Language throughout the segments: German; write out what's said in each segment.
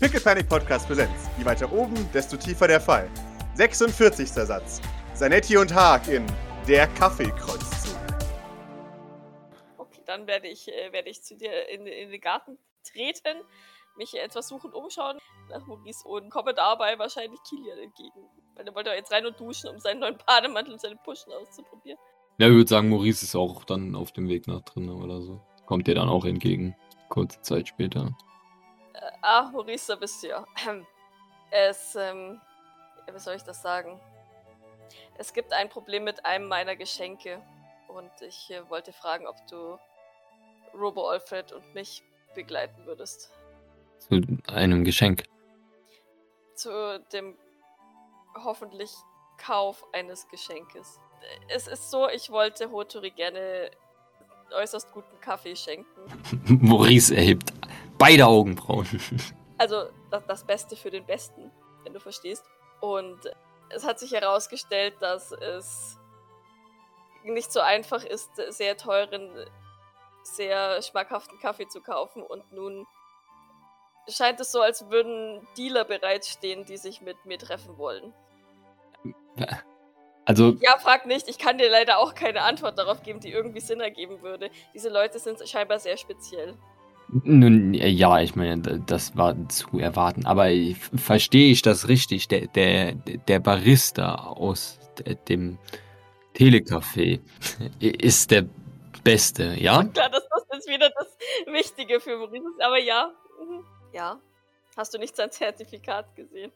Pickle Panic Podcast Präsenz. Je weiter oben, desto tiefer der Fall. 46. Satz. Zanetti und Haag in Der Kaffeekreuzzug. Okay, dann werde ich, äh, werde ich zu dir in, in den Garten treten, mich etwas suchen, umschauen nach Maurice und komme dabei wahrscheinlich Kilian entgegen. Weil der wollte jetzt rein und duschen, um seinen neuen Bademantel und seine Puschen auszuprobieren. Ja, ich würde sagen, Maurice ist auch dann auf dem Weg nach drinnen oder so. Kommt dir dann auch entgegen. Kurze Zeit später. Ah, Maurice, da bist du ja. Es, ähm, wie soll ich das sagen? Es gibt ein Problem mit einem meiner Geschenke. Und ich äh, wollte fragen, ob du Robo Alfred und mich begleiten würdest. Zu einem Geschenk. Zu dem hoffentlich Kauf eines Geschenkes. Es ist so, ich wollte Hotori gerne äußerst guten Kaffee schenken. Maurice erhebt beide Augenbrauen. Also das, das Beste für den Besten, wenn du verstehst. Und es hat sich herausgestellt, dass es nicht so einfach ist, sehr teuren, sehr schmackhaften Kaffee zu kaufen. Und nun scheint es so, als würden Dealer bereitstehen, die sich mit mir treffen wollen. Also, Ja, frag nicht. Ich kann dir leider auch keine Antwort darauf geben, die irgendwie Sinn ergeben würde. Diese Leute sind scheinbar sehr speziell. Nun, ja, ich meine, das war zu erwarten. Aber verstehe ich das richtig? Der, der, der Barista aus dem Telecafé ist der Beste, ja? Klar, das jetzt wieder das Wichtige für Maurice ist. Aber ja. Mhm. Ja. Hast du nicht sein Zertifikat gesehen?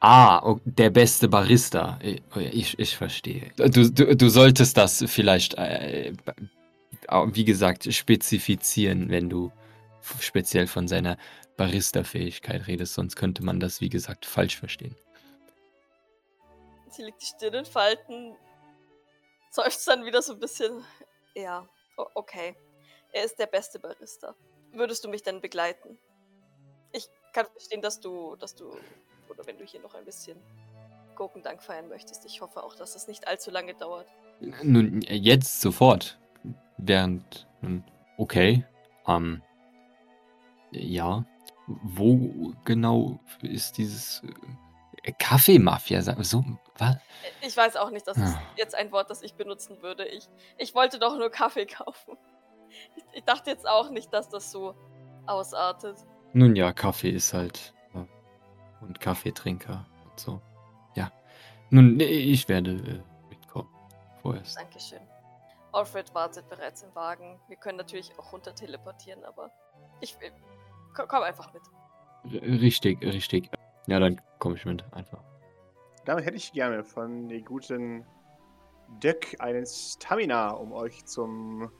Ah, der beste Barista. Ich, ich verstehe. Du, du, du solltest das vielleicht, äh, wie gesagt, spezifizieren, wenn du speziell von seiner Barista-Fähigkeit redest, sonst könnte man das, wie gesagt, falsch verstehen. Sie legt die Stirn in Falten, seufzt dann wieder so ein bisschen. Ja, okay. Er ist der beste Barista. Würdest du mich denn begleiten? Ich kann verstehen, dass du, dass du, oder wenn du hier noch ein bisschen Gurkendank feiern möchtest. Ich hoffe auch, dass es nicht allzu lange dauert. Nun, jetzt sofort. Während, nun, okay, ähm, ja, wo genau ist dieses äh, Kaffeemafia? So, was? Ich weiß auch nicht, das ist Ah. jetzt ein Wort, das ich benutzen würde. Ich, ich wollte doch nur Kaffee kaufen. Ich, ich dachte jetzt auch nicht, dass das so ausartet. Nun ja, Kaffee ist halt. Ja. Und Kaffeetrinker und so. Ja. Nun, ich werde äh, mitkommen. Vorerst. Dankeschön. Alfred wartet bereits im Wagen. Wir können natürlich auch runter teleportieren, aber ich will. Komm, komm einfach mit. Richtig, richtig. Ja, dann komme ich mit, einfach. Damit hätte ich gerne von den guten Dirk einen Stamina, um euch zum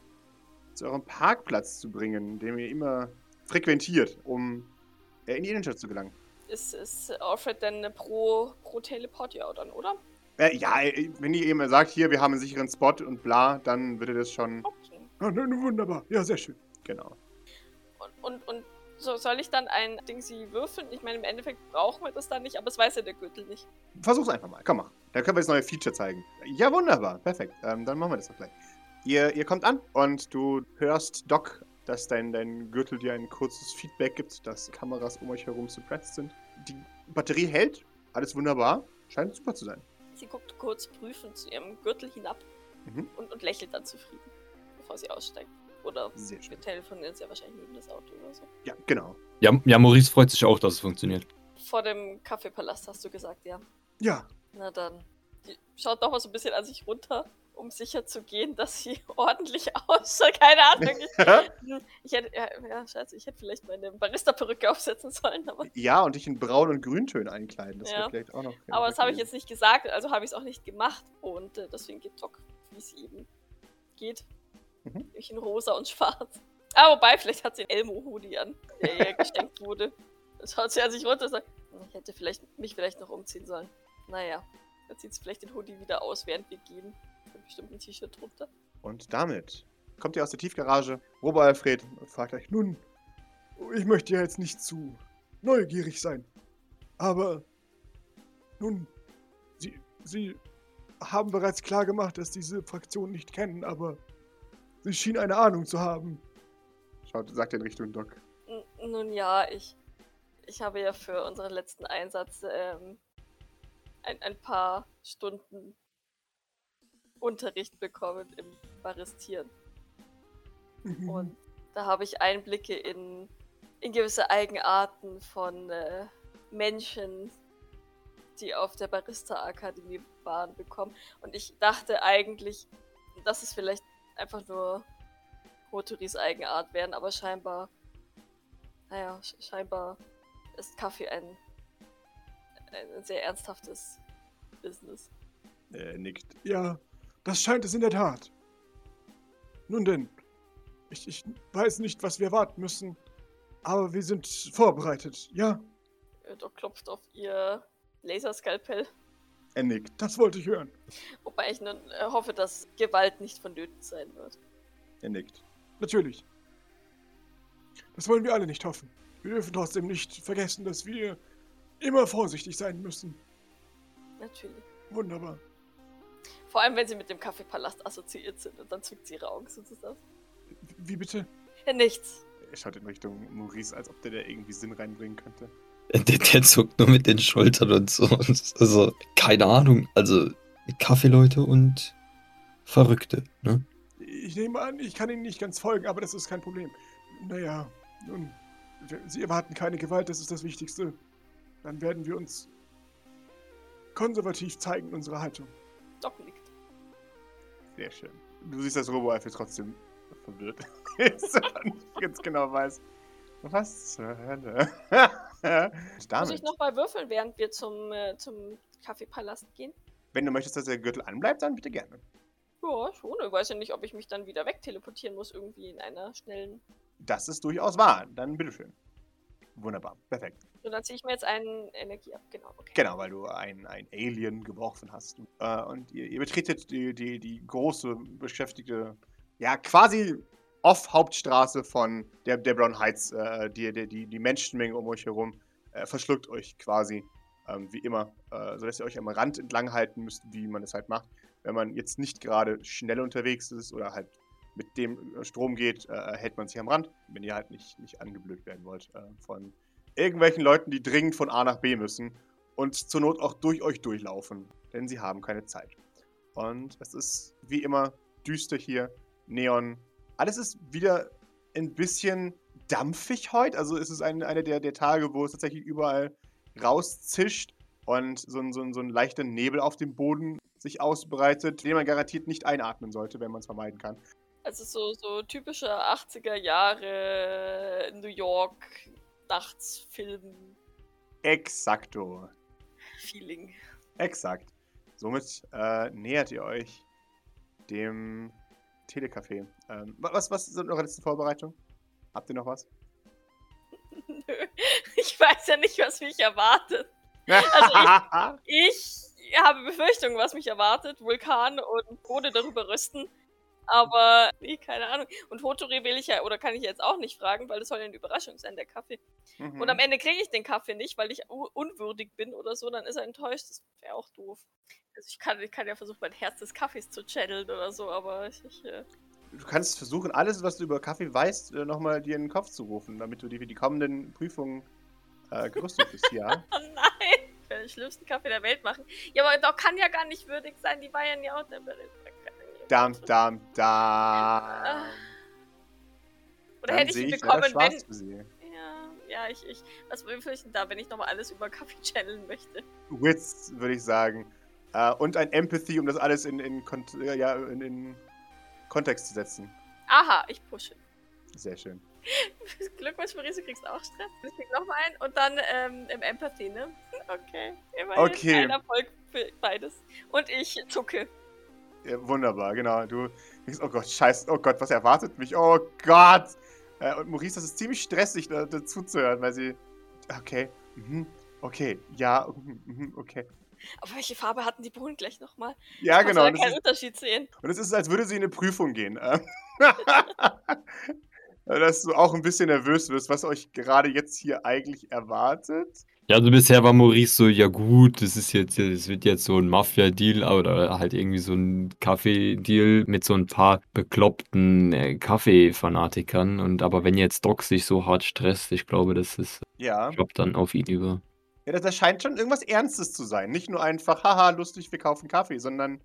zu eurem Parkplatz zu bringen, den ihr immer frequentiert, um äh, in die Innenstadt zu gelangen. Ist, ist Alfred denn pro, pro Teleport ja dann, oder? Äh, ja, äh, wenn ihr eben sagt, hier, wir haben einen sicheren Spot und bla, dann würde das schon. Okay. Oh, wunderbar. Ja, sehr schön. Genau. Und, und, und so, soll ich dann ein Ding sie würfeln? Ich meine, im Endeffekt brauchen wir das dann nicht, aber es weiß ja der Gürtel nicht. Versuch's einfach mal. Komm mal. Da können wir das neue Feature zeigen. Ja, wunderbar. Perfekt. Ähm, dann machen wir das doch gleich. Ihr, ihr kommt an und du hörst Doc, dass dein, dein Gürtel dir ein kurzes Feedback gibt, dass Kameras um euch herum suppressed sind. Die Batterie hält. Alles wunderbar. Scheint super zu sein. Sie guckt kurz prüfend zu ihrem Gürtel hinab Mhm. und, und lächelt dann zufrieden, bevor sie aussteigt. Oder wir telefonieren sie ja wahrscheinlich neben das Auto oder so. Ja, genau. Ja, ja, Maurice freut sich auch, dass es funktioniert. Vor dem Kaffeepalast hast du gesagt, ja. Ja. Na dann. Die schaut doch mal so ein bisschen an sich runter, um sicher zu gehen, dass sie ordentlich ausschaut. Keine Ahnung. Ich, ich hätte, ja, ja, scheiße, ich hätte vielleicht meine Barista-Perücke aufsetzen sollen, aber, ja, und dich in Braun- und Grüntönen einkleiden. Das Ja. wäre vielleicht auch noch. aber das habe ich jetzt nicht gesagt, also habe ich es auch nicht gemacht. Und äh, deswegen geht Doc, wie es eben geht. Mhm. Nämlich in rosa und schwarz. Ah, wobei, vielleicht hat sie einen Elmo-Hoodie an, der ihr geschenkt wurde. Dann schaut sie an sich runter und sagt, "Hm, ich hätte vielleicht, mich vielleicht noch umziehen sollen. Naja, dann zieht sie vielleicht den Hoodie wieder aus, während wir gehen. Mit bestimmt ein T-Shirt drunter. Und damit kommt ihr aus der Tiefgarage. Robo Alfred und fragt euch, nun, ich möchte ja jetzt nicht zu neugierig sein. Aber nun, Sie, Sie haben bereits klar gemacht, dass diese Fraktion nicht kennen, aber Sie schienen eine Ahnung zu haben. Schaut, sagt er in Richtung Doc. N nun ja, ich. ich habe ja für unseren letzten Einsatz ähm, ein, ein paar Stunden Unterricht bekommen im Baristieren. Mhm. Und da habe ich Einblicke in, in gewisse Eigenarten von äh, Menschen, die auf der Barista-Akademie waren, bekommen. Und ich dachte eigentlich, dass es vielleicht einfach nur Hotoris Eigenart wären, aber scheinbar, naja, sch- scheinbar ist Kaffee ein, ein sehr ernsthaftes Business. Er nickt. Ja, das scheint es in der Tat. Nun denn, ich, ich weiß nicht, was wir erwarten müssen, aber wir sind vorbereitet, ja? Äh, Doc klopft auf ihr Laserskalpell. Er nickt. Das wollte ich hören. Wobei ich nun äh, hoffe, dass Gewalt nicht vonnöten sein wird. Er nickt. Natürlich. Das wollen wir alle nicht hoffen. Wir dürfen trotzdem nicht vergessen, dass wir immer vorsichtig sein müssen. Natürlich. Wunderbar. Vor allem, wenn sie mit dem Kaffeepalast assoziiert sind und dann zückt sie ihre Augen sozusagen. Wie bitte? Ja, nichts. Er schaut in Richtung Maurice, als ob der da irgendwie Sinn reinbringen könnte. Der, der zuckt nur mit den Schultern und so. Und Also, keine Ahnung. Also, Kaffeeleute und Verrückte, ne? Ich nehme an, ich kann Ihnen nicht ganz folgen, aber das ist kein Problem. Naja, nun, Sie erwarten keine Gewalt, das ist das Wichtigste. Dann werden wir uns konservativ zeigen in unserer Haltung. Doc nickt. Sehr schön. Du siehst, dass Robo-Alfie trotzdem verwirrt ist und ganz genau weiß, was zur Hölle. Muss ich noch mal würfeln, während wir zum, äh, zum Kaffeepalast gehen? wenn du möchtest, dass der Gürtel anbleibt, dann bitte gerne. Ja, schon. Ich weiß ja nicht, ob ich mich dann wieder wegteleportieren muss, irgendwie in einer schnellen. Das ist durchaus wahr. Dann bitteschön. Wunderbar. Perfekt. So, dann ziehe ich mir jetzt einen Energie ab. Genau, okay. Genau, weil du ein, ein Alien geworfen hast. Äh, und ihr, ihr betretet die, die, die große, beschäftigte, ja, quasi Off-Hauptstraße von der, der Brown Heights. Äh, die, die, die, Menschenmenge um euch herum äh, verschluckt euch quasi, ähm, wie immer, äh, sodass ihr euch am Rand entlang halten müsst, wie man es halt macht. Wenn man jetzt nicht gerade schnell unterwegs ist oder halt mit dem äh, Strom geht, äh, hält man sich am Rand, wenn ihr halt nicht, nicht angeblökt werden wollt äh, von irgendwelchen Leuten, die dringend von A nach B müssen und zur Not auch durch euch durchlaufen, denn sie haben keine Zeit. Und es ist wie immer düster hier, Neon. Alles ist wieder ein bisschen dampfig heute. Also es ist ein, einer der, der Tage, wo es tatsächlich überall rauszischt und so ein, so, ein, so ein leichter Nebel auf dem Boden sich ausbreitet, den man garantiert nicht einatmen sollte, wenn man es vermeiden kann. Also so, so typische 80er Jahre New York Nachtsfilm Exakto. Feeling. Exakt. Somit äh, nähert ihr euch dem Telecafé. Ähm, wa- was, was sind eure letzten Vorbereitungen? Habt ihr noch was? Nö. Ich weiß ja nicht, was mich erwartet. Also Ich habe Befürchtungen, was mich erwartet. Vulkan und Bode darüber rüsten. Aber, nee, keine Ahnung. Und Hotori will ich ja, oder kann ich jetzt auch nicht fragen, weil das soll ja eine Überraschung sein, der Kaffee. Mhm. Und am Ende kriege ich den Kaffee nicht, weil ich unwürdig bin oder so, dann ist er enttäuscht. Das wäre auch doof. Also ich kann, ich kann ja versuchen, mein Herz des Kaffees zu channeln oder so, aber ich, ich äh, Du kannst versuchen, alles, was du über Kaffee weißt, äh, nochmal dir in den Kopf zu rufen, damit du dir für die kommenden Prüfungen äh, gerüstet bist. Ja. Oh nein! Ich werde den schlimmsten Kaffee der Welt machen. Ja, aber doch kann ja gar nicht würdig sein. Die war ja auch der Dam, dam, dam. Oder Dann hätte ich ihn ich bekommen, schwarz wenn. Ja, ja, ich, ich. Was will ich denn da, wenn ich nochmal alles über Kaffee channeln möchte? Wits, würde ich sagen. Äh, und ein Empathy, um das alles in, in, ja, in, in Kontext zu setzen. Aha, ich pushe. Sehr schön. Glückwunsch, Maurice, du kriegst auch Stress. Ich krieg nochmal einen und dann ähm, im Empathy, ne? Okay. Immerhin Okay. ein Erfolg für beides. Und ich zucke. Ja, wunderbar, genau. Du denkst, oh Gott, scheiße, oh Gott, was erwartet mich? Oh Gott! Äh, und Maurice, das ist ziemlich stressig, da, dazu zu hören, weil sie. Okay, mhm, okay, ja, mhm, mhm, okay. Aber welche Farbe hatten die Bohnen gleich nochmal? Ja, Ich genau. kann Und keinen es, ist, Unterschied sehen. und es ist, als würde sie in eine Prüfung gehen. äh. äh, dass du auch ein bisschen nervös wirst, was euch gerade jetzt hier eigentlich erwartet. Ja, also bisher war Maurice so, ja gut, das ist jetzt, es wird jetzt so ein Mafia-Deal oder halt irgendwie so ein Kaffee-Deal mit so ein paar bekloppten äh, Kaffee-Fanatikern. Und aber wenn jetzt Doc sich so hart stresst, ich glaube, das ist Ja. Job dann auf ihn über. Ja, das, das scheint schon irgendwas Ernstes zu sein. Nicht nur einfach, haha, lustig, wir kaufen Kaffee, sondern,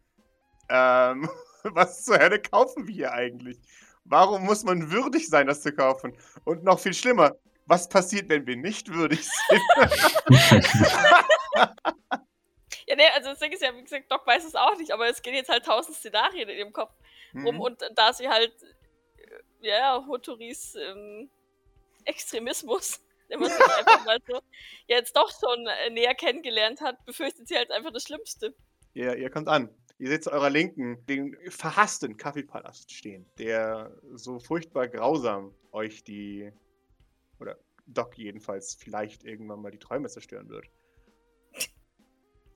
ähm, was zur Hölle kaufen wir hier eigentlich? Warum muss man würdig sein, das zu kaufen? Und noch viel schlimmer, was passiert, wenn wir nicht würdig sind? Ja, nee, also das Ding ist ja, wie gesagt, Doc weiß es auch nicht, aber es gehen jetzt halt tausend Szenarien in ihrem Kopf rum Mhm. und da sie halt, äh, ja, Hotoris ähm, Extremismus, wir es jetzt einfach mal so, jetzt doch schon äh, näher kennengelernt hat, befürchtet sie halt einfach das Schlimmste. Ihr, ihr kommt an. Ihr seht zu eurer Linken den verhassten Kaffeepalast stehen, der so furchtbar grausam euch die, Doc jedenfalls, vielleicht irgendwann mal die Träume zerstören wird.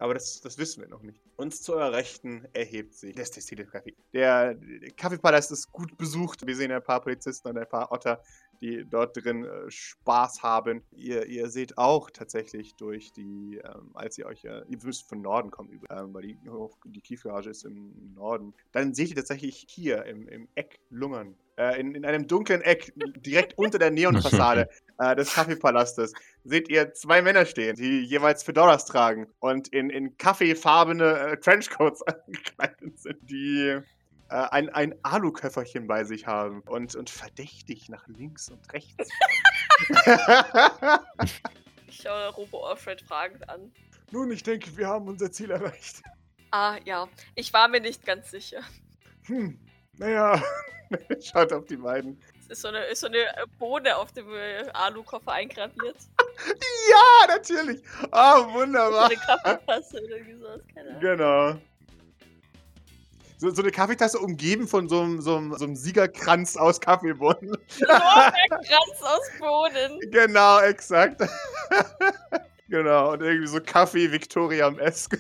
Aber das, das wissen wir noch nicht. Uns zu eurer Rechten erhebt sich der Cecile Kaffee. Der Kaffeepalast ist gut besucht. Wir sehen ein paar Polizisten und ein paar Otter, die dort drin äh, Spaß haben. Ihr, ihr seht auch tatsächlich durch die, ähm, als ihr euch, äh, ihr müsst von Norden kommen, ähm, weil die, die Tiefgarage ist im Norden. Dann seht ihr tatsächlich hier im, im Eck lungern. Äh, in, in einem dunklen Eck, direkt unter der Neonfassade äh, des Kaffeepalastes, seht ihr zwei Männer stehen, die jeweils Fedoras tragen und in, in kaffeefarbene äh, Trenchcoats angekleidet sind, die äh, ein, ein Aluköfferchen bei sich haben und, und verdächtig nach links und rechts. Ich schaue Robo Alfred fragend an. Nun, ich denke, wir haben unser Ziel erreicht. Ah, ja, ich war mir nicht ganz sicher. Hm, naja, schaut auf die beiden. Es ist so eine, ist so eine äh, Bohne auf dem äh, Alukoffer eingraviert. Ja, natürlich. Ah, So wunderbar. eine Kaffeetasse oder sowas, keine Ahnung. Genau. So, so eine Kaffeetasse umgeben von so einem, so einem, so einem Siegerkranz aus Kaffeebohnen. Kranz aus Bohnen. genau, exakt. genau, und irgendwie so Kaffee Victoria am Esk.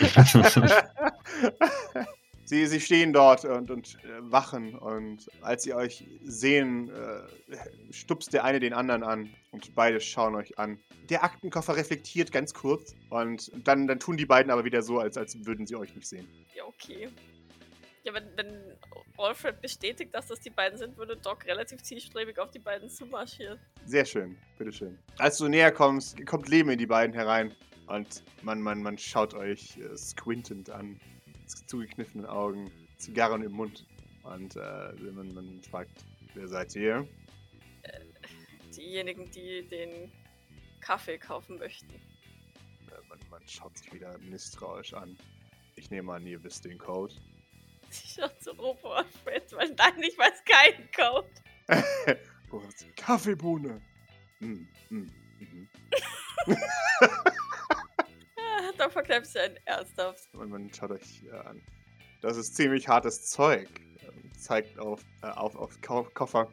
sie, sie stehen dort und, und äh, wachen und als sie euch sehen, äh, stupst der eine den anderen an und beide schauen euch an. Der Aktenkoffer reflektiert ganz kurz und dann, dann tun die beiden aber wieder so, als, als würden sie euch nicht sehen. Ja, okay. Ja, wenn, wenn Alfred bestätigt, dass das die beiden sind, würde Doc relativ zielstrebig auf die beiden zumarschieren. Sehr schön, bitteschön. Als du näher kommst, kommt Leben in die beiden herein und man, man, man schaut euch äh, squintend an, zugekniffenen Augen, Zigarren im Mund und äh, man, man fragt, wer seid ihr? Diejenigen, die den Kaffee kaufen möchten. Äh, man, man schaut sich wieder misstrauisch an. Ich nehme an, ihr wisst den Code. Ich schaue zu Robo Alfred, weil nein, ich weiß keinen Code. oh, Kaffeebohne. Hm, hm, mhm. Doc verkneift sich ein ernsthaft. Und man schaut euch äh, an. Das ist ziemlich hartes Zeug. Ähm, zeigt auf, äh, auf, auf Ko Koffer.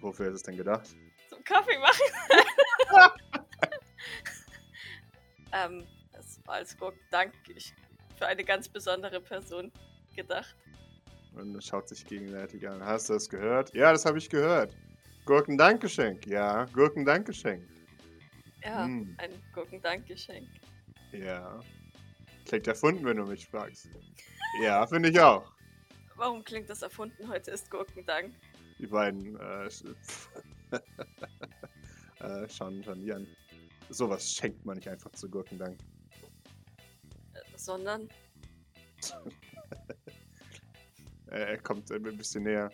Wofür ist es denn gedacht? Zum Kaffee machen. ähm, das war als Dank für eine ganz besondere Person gedacht. Und schaut sich gegenseitig an. Hast du das gehört? Ja, das habe ich gehört. Gurkendankgeschenk. Ja, Gurkendankgeschenk. Ja, Hm. ein Gurkendankgeschenk. Ja. Klingt erfunden, wenn du mich fragst. Ja, finde ich auch. Warum klingt das erfunden? Heute ist Gurkendank. Die beiden äh, äh, schauen, die an. Sowas schenkt man nicht einfach zu Gurkendank. Äh, sondern, er kommt ein bisschen näher.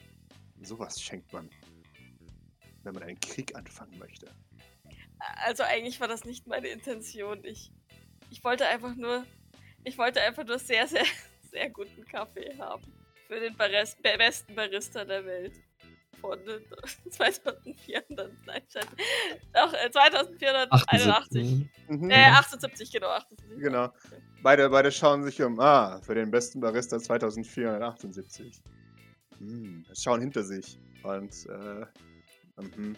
Sowas schenkt man. Wenn man einen Krieg anfangen möchte. Also eigentlich war das nicht meine Intention. Ich, ich wollte einfach nur, ich wollte einfach nur sehr, sehr, sehr guten Kaffee haben. Für den Baris be- besten Barista der Welt. Von äh, 2400, nein, scheiße. Doch, äh, 2481. Mhm. Äh, 78, genau, 78. Genau. Beide, beide schauen sich um. Ah, für den besten Barista 2478. Hm, schauen hinter sich. Und, äh, mhm.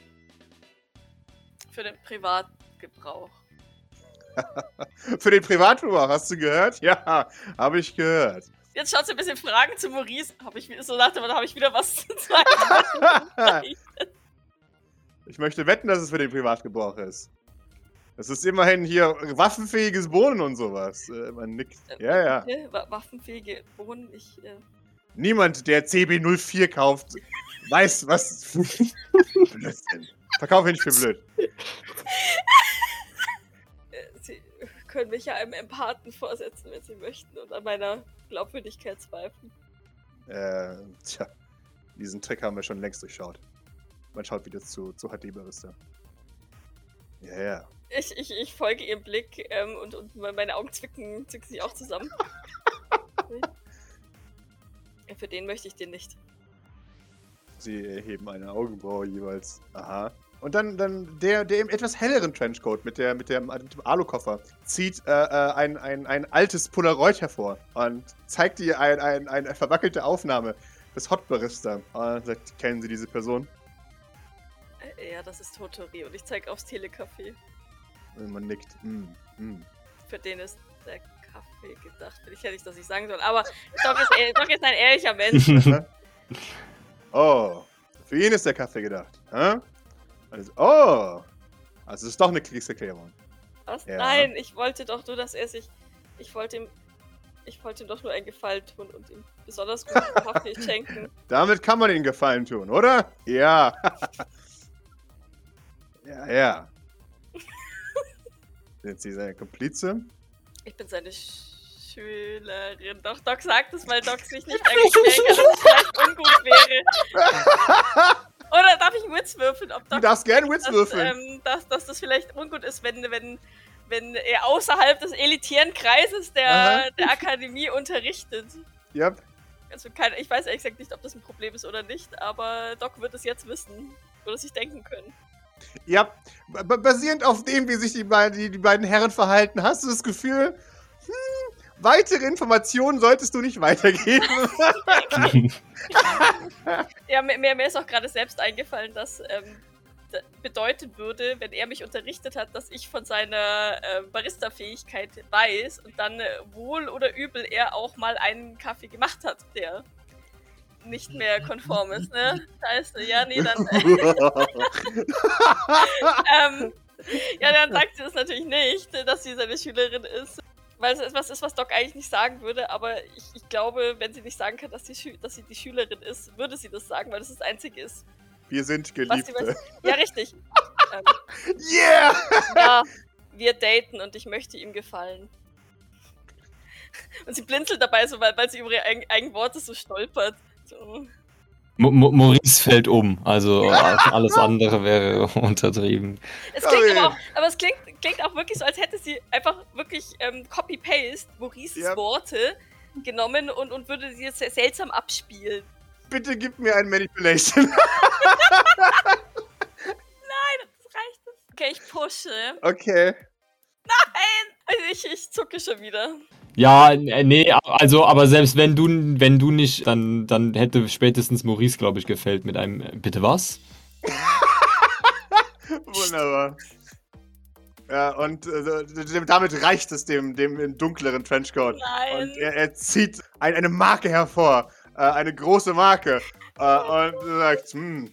Für den Privatgebrauch. Für den Privatgebrauch, hast du gehört? Ja, habe ich gehört. Jetzt schaut sie ein bisschen Fragen zu Maurice. Habe ich so nach dem Motto, habe ich wieder was zu sagen? ich möchte wetten, dass es für den Privatgebrauch ist. Es ist immerhin hier waffenfähiges Bohnen und sowas. Äh, man nickt. Ja, ja. Äh, wa- Waffenfähige Bohnen. Ich, äh, Niemand, der CB04 kauft, weiß, was. Blödsinn. Verkauf ihn nicht für blöd. sie können mich ja einem Empathen vorsetzen, wenn sie möchten und an meiner Glaubwürdigkeit zweifeln. Äh, tja. Diesen Trick haben wir schon längst durchschaut. Man schaut wieder zu, zu HD-Barista. Ja, ja. Ich, ich, ich folge ihrem Blick ähm, und, und meine Augen zwicken, zwicken sich auch zusammen. Für den möchte ich den nicht. Sie erheben eine Augenbraue jeweils. Aha. Und dann, dann der, der im etwas helleren Trenchcoat mit, der, mit, dem, mit dem Alukoffer zieht äh, äh, ein, ein, ein altes Polaroid hervor und zeigt ihr ein, ein, eine verwackelte Aufnahme des Hot Barista. Und sagt, kennen Sie diese Person? Äh, Ja, das ist Totori und ich zeige aufs Telecafé. Und man nickt. Mm, mm. Für den ist der Kaffee gedacht. Ich ja nicht, dass ich sagen soll, aber Doc ist, Doc ist ein ehrlicher Mensch. Oh, für ihn ist der Kaffee gedacht. Hä? Also, oh, also es ist doch eine Kriegserklärung. Was? Ja. Nein, ich wollte doch nur, dass er sich. Ich wollte ihm. Ich wollte ihm doch nur einen Gefallen tun und ihm besonders guten Kaffee schenken. Damit kann man ihnen Gefallen tun, oder? Ja. ja, ja. Sind Sie seine Komplize? Ich bin seine Sch Schülerin. Doch, Doc sagt es, weil Doc sich nicht erklären kann, dass es vielleicht ungut wäre. Oder darf ich einen Witz würfeln, ob Du darfst gerne Witz dass, würfeln. ähm, dass, dass das vielleicht ungut ist, wenn, wenn, wenn er außerhalb des elitären Kreises der, Aha. der Akademie unterrichtet. ja. Also keine, ich weiß gesagt nicht, ob das ein Problem ist oder nicht, aber Doc wird es jetzt wissen. Oder sich denken können. ja. Basierend auf dem, wie sich die, beiden- die, die beiden Herren verhalten, hast du das Gefühl, hm, weitere Informationen solltest du nicht weitergeben. Ja, mir, mir ist auch gerade selbst eingefallen, dass ähm, bedeuten würde, wenn er mich unterrichtet hat, dass ich von seiner äh, Barista-Fähigkeit weiß und dann äh, wohl oder übel er auch mal einen Kaffee gemacht hat, der nicht mehr konform ist, ne? Scheiße, ja, nee, dann, ähm, ja, dann sagt sie das natürlich nicht, dass sie seine Schülerin ist. Weil es etwas ist, was Doc eigentlich nicht sagen würde, aber ich, ich glaube, wenn sie nicht sagen kann, dass sie, Schü dass sie die Schülerin ist, würde sie das sagen, weil das das Einzige ist. Wir sind Geliebte. Ja, richtig. ähm, Yeah! ja, wir daten und ich möchte ihm gefallen. Und sie blinzelt dabei so, weil, weil sie über ihre eigenen, eigenen Worte so stolpert. So. Maurice fällt um, also alles andere wäre untertrieben. Es klingt aber auch, aber es klingt, klingt auch wirklich so, als hätte sie einfach wirklich ähm, Copy-Paste Maurices Ja. Worte genommen und, und würde sie jetzt sehr seltsam abspielen. Bitte gib mir ein Manipulation. Das reicht es. Okay, ich pushe. Okay. Also ich, ich zucke schon wieder. Ja, äh, nee, also, aber selbst wenn du, wenn du nicht, dann, dann hätte spätestens Maurice, glaube ich, gefällt mit einem, äh, bitte was? Wunderbar. Ja, und äh, damit reicht es dem, dem im dunkleren Trenchcoat. Nein. Und er, er zieht ein, eine Marke hervor. Äh, eine große Marke. Äh, und sagt, hm,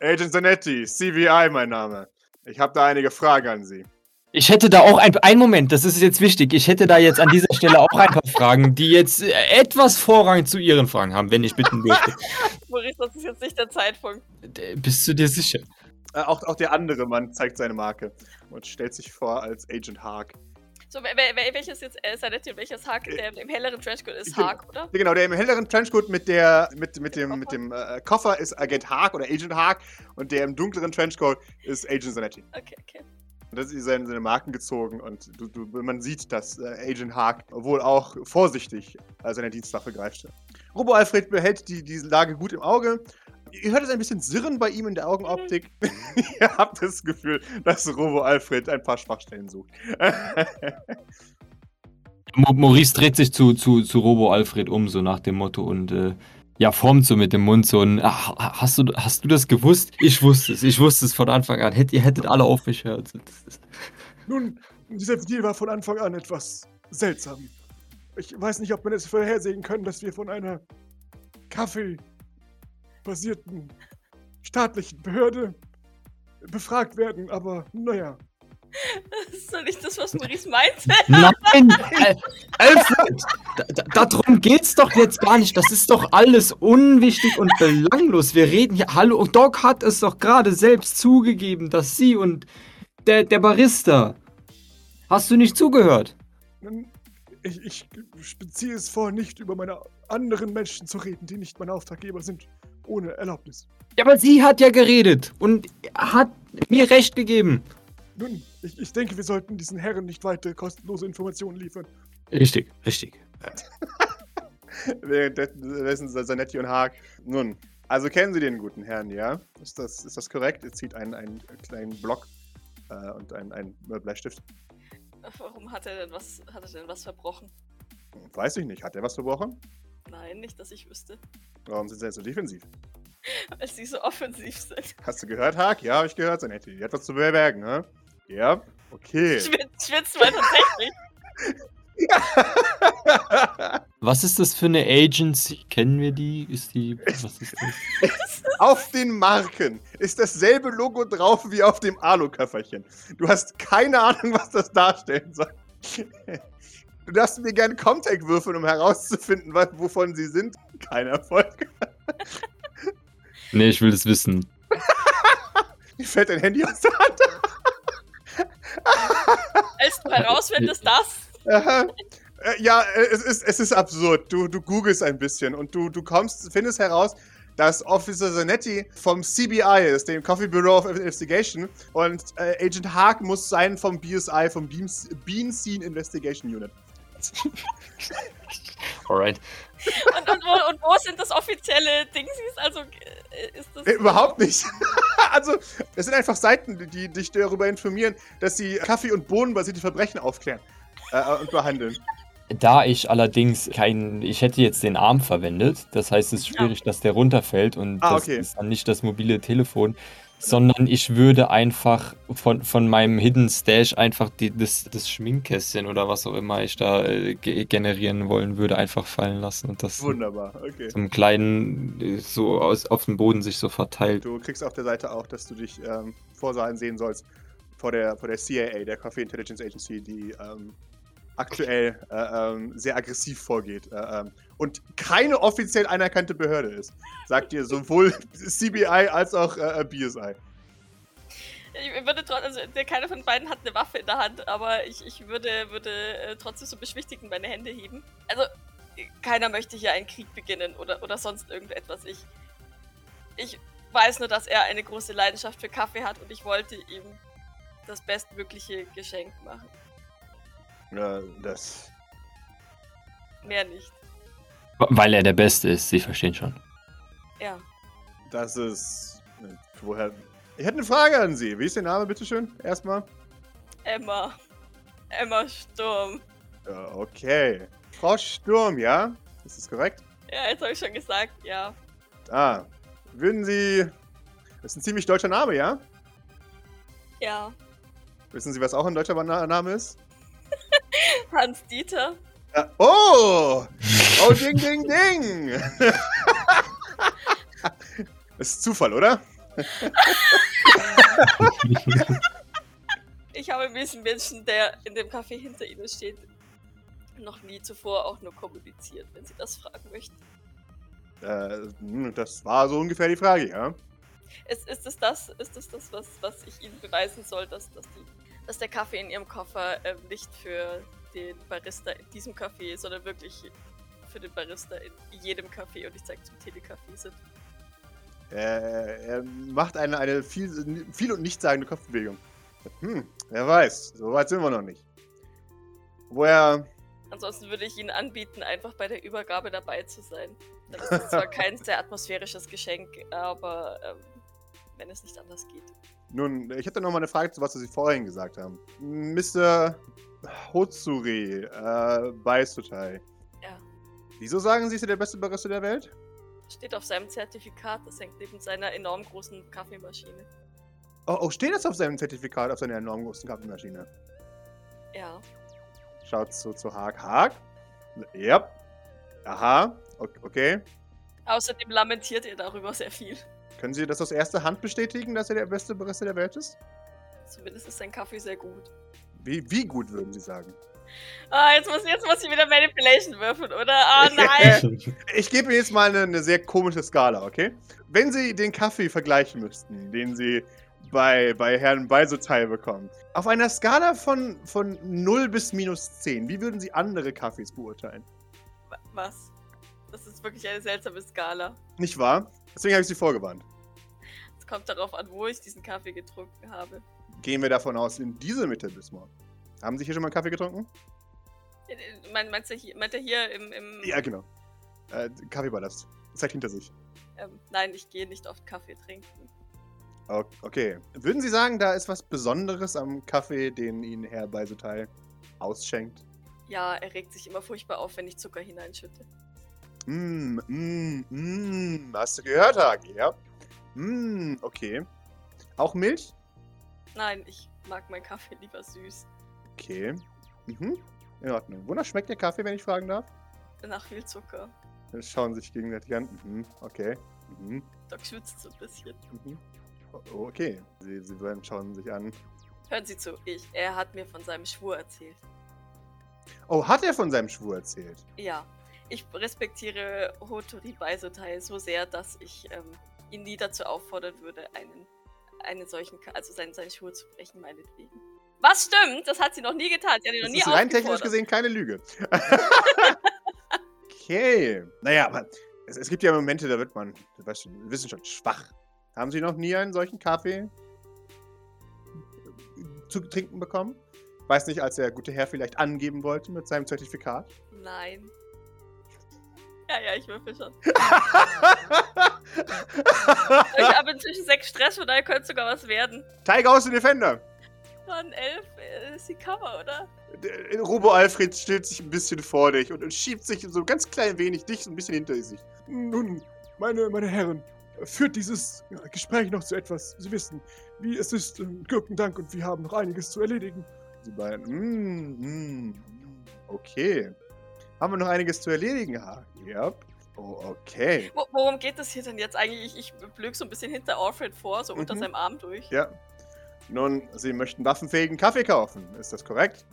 Agent Zanetti, CVI mein Name. Ich habe da einige Fragen an Sie. Ich hätte da auch ein, ein Moment, das ist jetzt wichtig. Ich hätte da jetzt an dieser Stelle auch ein paar Fragen, die jetzt äh, etwas Vorrang zu Ihren Fragen haben, wenn ich bitten dürfte. Maurice, das ist jetzt nicht der Zeitpunkt. Äh, Bist du dir sicher? Äh, auch, auch der andere Mann zeigt seine Marke und stellt sich vor als Agent Hark. So, welches jetzt äh, Sanetti und welches Haag? Der im helleren Trenchcoat ist. Haag, oder? Ja, genau, der im helleren Trenchcoat mit, der, mit, mit dem, mit dem äh, Koffer ist Agent Hark oder Agent Hark und der im dunkleren Trenchcoat ist Agent Zanetti. Okay, okay. Und das ist seine, seine Marken gezogen und du, du, man sieht, dass äh, Agent Hark wohl auch vorsichtig äh, seine Dienstwaffe greift. Robo Alfred behält die, diese Lage gut im Auge. Ihr hört es ein bisschen Sirren bei ihm in der Augenoptik. Ihr habt das Gefühl, dass Robo Alfred ein paar Schwachstellen sucht. Maurice dreht sich zu, zu, zu Robo Alfred um, so nach dem Motto und äh, ja, formt so mit dem Mund so ein, ach, hast du, hast du das gewusst? Ich wusste es, ich wusste es von Anfang an. Hätt, ihr hättet alle auf mich gehört. Nun, dieser Deal war von Anfang an etwas seltsam. Ich weiß nicht, ob man es vorhersehen kann, dass wir von einer Kaffee-basierten staatlichen Behörde befragt werden, aber naja. Das ist doch nicht das, was Maurice meinte. Nein! Alfred! Da, da, darum geht's doch jetzt gar nicht. Das ist doch alles unwichtig und belanglos. Wir reden hier. Hallo, Doc hat es doch gerade selbst zugegeben, dass sie und der, der Barista. Hast du nicht zugehört? Ich, ich beziehe es vor, nicht über meine anderen Menschen zu reden, die nicht meine Auftraggeber sind, ohne Erlaubnis. Ja, aber sie hat ja geredet und hat mir recht gegeben. Nun, ich, ich denke, wir sollten diesen Herren nicht weitere kostenlose Informationen liefern. Richtig, richtig. Währenddessen Zanetti und Haag. Nun, also kennen Sie den guten Herrn, ja? Ist das, ist das korrekt? Er zieht einen, einen kleinen Block äh, und einen, einen Bleistift. Warum hat er denn was, hat er denn was verbrochen? Weiß ich nicht. Hat er was verbrochen? Nein, nicht, dass ich wüsste. Warum sind Sie jetzt so defensiv? Weil sie so offensiv sind. Hast du gehört, Haag? Ja, habe ich gehört. Zanetti, die hat was zu bewerben, ne? Ja, okay. Schwitzt mal tatsächlich. Was ist das für eine Agency? Kennen wir die? Ist die. Was ist das? auf den Marken ist dasselbe Logo drauf wie auf dem Alu-Köfferchen. Du hast keine Ahnung, was das darstellen soll. Du darfst mir gerne Comtech würfeln, um herauszufinden, was, wovon sie sind. Kein Erfolg. Nee, ich will das wissen. Mir fällt dein Handy aus der Hand. Als du herausfindest, das. Aha. Äh, Ja, äh, es ist, es ist absurd. Du, du googelst ein bisschen und du, du kommst, findest heraus, dass Officer Zanetti vom CBI ist, dem Coffee Bureau of Investigation, und äh, Agent Haag muss sein vom BSI, vom Beam, Bean Scene Investigation Unit. Alright. Und, und, wo, und wo sind das offizielle Dingsies? Also äh, ist das. Äh, überhaupt nicht. also, es sind einfach Seiten, die dich darüber informieren, dass sie Kaffee- und Bohnenbasierte Verbrechen aufklären äh, und behandeln. Da ich allerdings keinen. Ich hätte jetzt den Arm verwendet. Das heißt, es ist schwierig, dass der runterfällt und Ah, das okay. ist dann nicht das mobile Telefon. Sondern ich würde einfach von, von meinem Hidden Stash einfach die, das, das Schminkkästchen oder was auch immer ich da äh, ge generieren wollen würde, einfach fallen lassen und das Wunderbar, okay. einem kleinen, äh, so aus, auf dem Boden sich so verteilt. Du kriegst auf der Seite auch, dass du dich ähm, Vorsahen sehen sollst vor der, vor der CIA, der Coffee Intelligence Agency, die ähm, aktuell äh, ähm, sehr aggressiv vorgeht äh, ähm, und keine offiziell anerkannte Behörde ist. Sagt dir sowohl CBI als auch äh, BSI. Ich würde trotzdem, also keiner von beiden hat eine Waffe in der Hand, aber ich, ich würde, würde äh, trotzdem so beschwichtigend meine Hände heben. Also, äh, keiner möchte hier einen Krieg beginnen oder, oder sonst irgendetwas. Ich, ich weiß nur, dass er eine große Leidenschaft für Kaffee hat und ich wollte ihm das bestmögliche Geschenk machen. Ja, das. Mehr nicht. Weil er der Beste ist, Sie verstehen schon. Ja. Das ist. Woher. Ich hätte eine Frage an Sie. Wie ist Ihr Name, bitteschön? Erstmal. Emma. Emma Sturm. Ja, okay. Frau Sturm, ja? Ist das korrekt? Ja, jetzt habe ich schon gesagt, ja. Ah. Würden Sie. Das ist ein ziemlich deutscher Name, ja? Ja. Wissen Sie, was auch ein deutscher Na- Name ist? Hans Dieter. Ja. Oh! Oh, ding, ding, ding! Das ist Zufall, oder? Ich habe mit diesem Menschen, der in dem Café hinter Ihnen steht, noch nie zuvor auch nur kommuniziert, wenn Sie das fragen möchten. Äh, das war so ungefähr die Frage, ja? Ist, ist es das, ist es das was, was ich Ihnen beweisen soll, dass, dass, die, dass der Kaffee in Ihrem Koffer ähm, nicht für den Barista in diesem Café, sondern wirklich für den Barista in jedem Café und ich zeige zum Telecafé sind? Äh, er macht eine, eine viel, viel und nichtssagende Kopfbewegung. Hm, wer weiß. So weit sind wir noch nicht. Woher. Ansonsten würde ich Ihnen anbieten, einfach bei der Übergabe dabei zu sein. Das ist zwar kein sehr atmosphärisches Geschenk, aber ähm, wenn es nicht anders geht. Nun, ich hätte noch mal eine Frage zu was Sie vorhin gesagt haben. Mr. Hotsuri, äh, Baisutai. Ja. Wieso sagen Sie, ist er der beste Barista der Welt? Steht auf seinem Zertifikat, das hängt neben seiner enorm großen Kaffeemaschine. Oh, oh, steht das auf seinem Zertifikat, auf seiner enorm großen Kaffeemaschine? Ja. Schaut so zu Haag. Haag? Ja. Aha. Ok- Okay. Außerdem lamentiert er darüber sehr viel. Können Sie das aus erster Hand bestätigen, dass er der beste Barista der Welt ist? Zumindest ist sein Kaffee sehr gut. Wie, wie gut würden Sie sagen? Ah, jetzt muss, jetzt muss ich wieder Manipulation würfeln, oder? Ah, nein! Ich gebe Ihnen jetzt mal eine, eine sehr komische Skala, okay? Wenn Sie den Kaffee vergleichen müssten, den Sie bei, bei Herrn Beisoteil bekommen, auf einer Skala von, von 0 bis minus 10, wie würden Sie andere Kaffees beurteilen? Wa- Was? Das ist wirklich eine seltsame Skala. Nicht wahr? Deswegen habe ich Sie vorgewarnt. Es kommt darauf an, wo ich diesen Kaffee getrunken habe. Gehen wir davon aus, in diese Mitte bis morgen. Haben Sie hier schon mal einen Kaffee getrunken? Äh, Mein, meinst du hier, meint er hier im. im Ja, genau. Äh, Kaffeeballast. Zeigt hinter sich. ähm, nein, ich gehe nicht oft Kaffee trinken. Okay. Würden Sie sagen, da ist was Besonderes am Kaffee, den Ihnen Herr Beisoteil ausschenkt? Ja, er regt sich immer furchtbar auf, wenn ich Zucker hineinschütte. Mm, mm, mm. Hast du gehört, Hagi? Ja. Mm, okay. Auch Milch? Nein, ich mag meinen Kaffee lieber süß. Okay. Mhm. In Ordnung. Wonach schmeckt der Kaffee, wenn ich fragen darf? Nach viel Zucker. Wir schauen sich gegenseitig an. Mhm. Okay. Mhm. Doc schwitzt so ein bisschen. Mhm. O- Okay. Sie, sie beiden schauen sich an. Hören Sie zu, ich. Er hat mir von seinem Schwur erzählt. Oh, hat er von seinem Schwur erzählt? Ja, ich respektiere Hotori Beisotai so sehr, dass ich ähm, ihn nie dazu auffordern würde, einen, einen solchen, also seinen, seinen Schwur zu brechen, meinetwegen. Was stimmt? Das hat sie noch nie getan. Sie hat ihn noch Das nie ist rein technisch gesehen keine Lüge. okay. Naja, aber es, es gibt ja Momente, da wird man, du weißt schon, wir wissen schon, schwach. Haben Sie noch nie einen solchen Kaffee zu trinken bekommen? Weiß nicht, als der gute Herr vielleicht angeben wollte mit seinem Zertifikat. Nein. Ja, ja, ich würfel schon. Ich habe inzwischen sechs Stress, von daher könnte sogar was werden. Tiger aus the Defender. Mann, elf äh, ist die Cover, oder? Der- Robo Alfred stellt sich ein bisschen vor dich und, und schiebt sich so ganz klein wenig dich so ein bisschen hinter sich. Nun, meine, meine Herren, führt dieses ja, Gespräch noch zu etwas. Sie wissen, wie es ist, ähm, Gurkendank, und wir haben noch einiges zu erledigen. Sie beiden, mm, mm, mm, okay. Haben wir noch einiges zu erledigen? Ja. Oh, okay. Wo, worum geht es hier denn jetzt eigentlich? Ich, ich blök so ein bisschen hinter Alfred vor, so unter Mhm. seinem Arm durch. Ja. Nun, Sie möchten waffenfähigen Kaffee kaufen, ist das korrekt?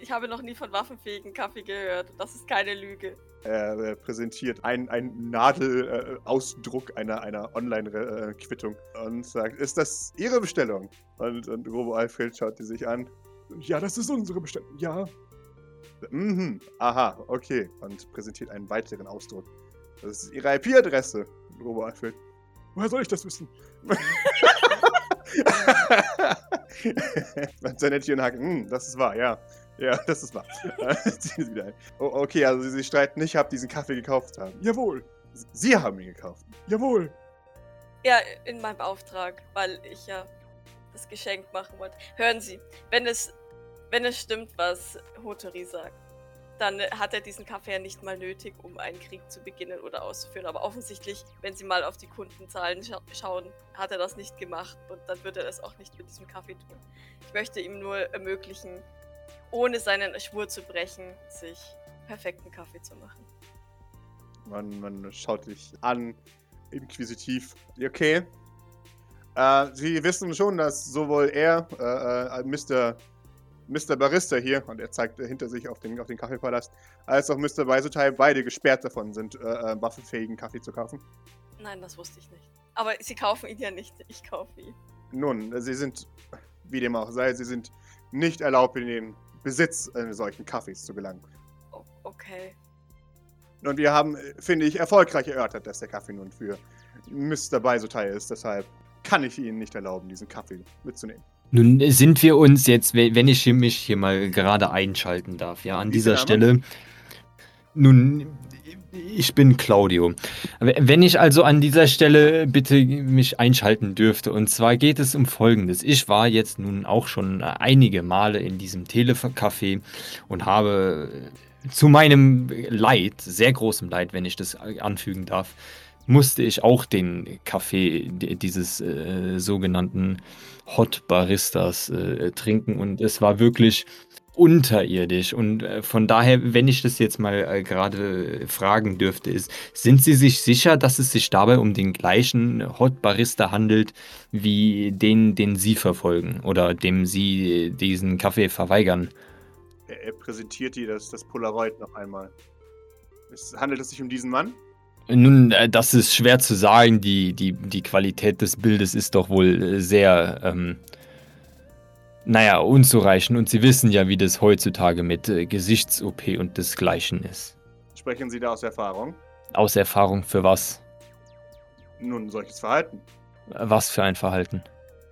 Ich habe noch nie von waffenfähigen Kaffee gehört. Das ist keine Lüge. Er äh, präsentiert einen, einen Nadelausdruck einer, einer Online-Quittung und sagt, ist das Ihre Bestellung? Und, und Robo Alfred schaut die sich an. Ja, das ist unsere Bestellung, ja. Mhm, aha, okay. Und präsentiert einen weiteren Ausdruck. Das ist Ihre IP-Adresse, Robo Alfred. Woher soll ich das wissen? und seine Tür haken, hm, das ist wahr, ja. Ja, das ist wahr. Ziehen Sie wieder ein. Oh, okay, also Sie streiten nicht, habe diesen Kaffee gekauft haben. Jawohl. Sie haben ihn gekauft. Jawohl. Ja, in meinem Auftrag, weil ich ja das Geschenk machen wollte. Hören Sie, wenn es, wenn es stimmt, was Hotori sagt, dann hat er diesen Kaffee ja nicht mal nötig, um einen Krieg zu beginnen oder auszuführen. Aber offensichtlich, wenn Sie mal auf die Kundenzahlen scha schauen, hat er das nicht gemacht und dann wird er das auch nicht mit diesem Kaffee tun. Ich möchte ihm nur ermöglichen, ohne seinen Schwur zu brechen, sich perfekten Kaffee zu machen. Man, man schaut dich an, inquisitiv. Okay. Äh, Sie wissen schon, dass sowohl er, äh, äh, Mr. Mr. Barista hier, und er zeigt äh, hinter sich auf den, auf den Kaffeepalast, als auch Mr. Beisotai beide gesperrt davon sind, äh, äh, waffenfähigen Kaffee zu kaufen. Nein, das wusste ich nicht. Aber Sie kaufen ihn ja nicht, ich kaufe ihn. Nun, Sie sind, wie dem auch sei, Sie sind nicht erlaubt, in den Besitz eines solchen Kaffees zu gelangen. O okay. Und wir haben, äh, finde ich, erfolgreich erörtert, dass der Kaffee nun für Mr. Beisotai ist. Deshalb kann ich Ihnen nicht erlauben, diesen Kaffee mitzunehmen. Nun sind wir uns jetzt, we- wenn ich mich hier mal gerade einschalten darf, ja, an dieser Stelle. Nun, ich bin Claudio. Wenn ich also an dieser Stelle bitte mich einschalten dürfte, und zwar geht es um Folgendes. Ich war jetzt nun auch schon einige Male in diesem Telecafé und habe zu meinem Leid, sehr großem Leid, wenn ich das anfügen darf, musste ich auch den Kaffee dieses äh, sogenannten Hot Baristas äh, trinken und es war wirklich unterirdisch. Und äh, von daher, wenn ich das jetzt mal äh, gerade fragen dürfte, ist, sind Sie sich sicher, dass es sich dabei um den gleichen Hot Barista handelt, wie den, den Sie verfolgen oder dem Sie diesen Kaffee verweigern? Er, er präsentiert dir das, das Polaroid noch einmal. Es, handelt es sich um diesen Mann? Nun, äh, das ist schwer zu sagen. Die, die, die Qualität des Bildes ist doch wohl äh, sehr, ähm, naja, unzureichend. Und Sie wissen ja, wie das heutzutage mit äh, Gesichts-OP und desgleichen ist. Sprechen Sie da aus Erfahrung? Aus Erfahrung für was? Nun, solches Verhalten. Was für ein Verhalten?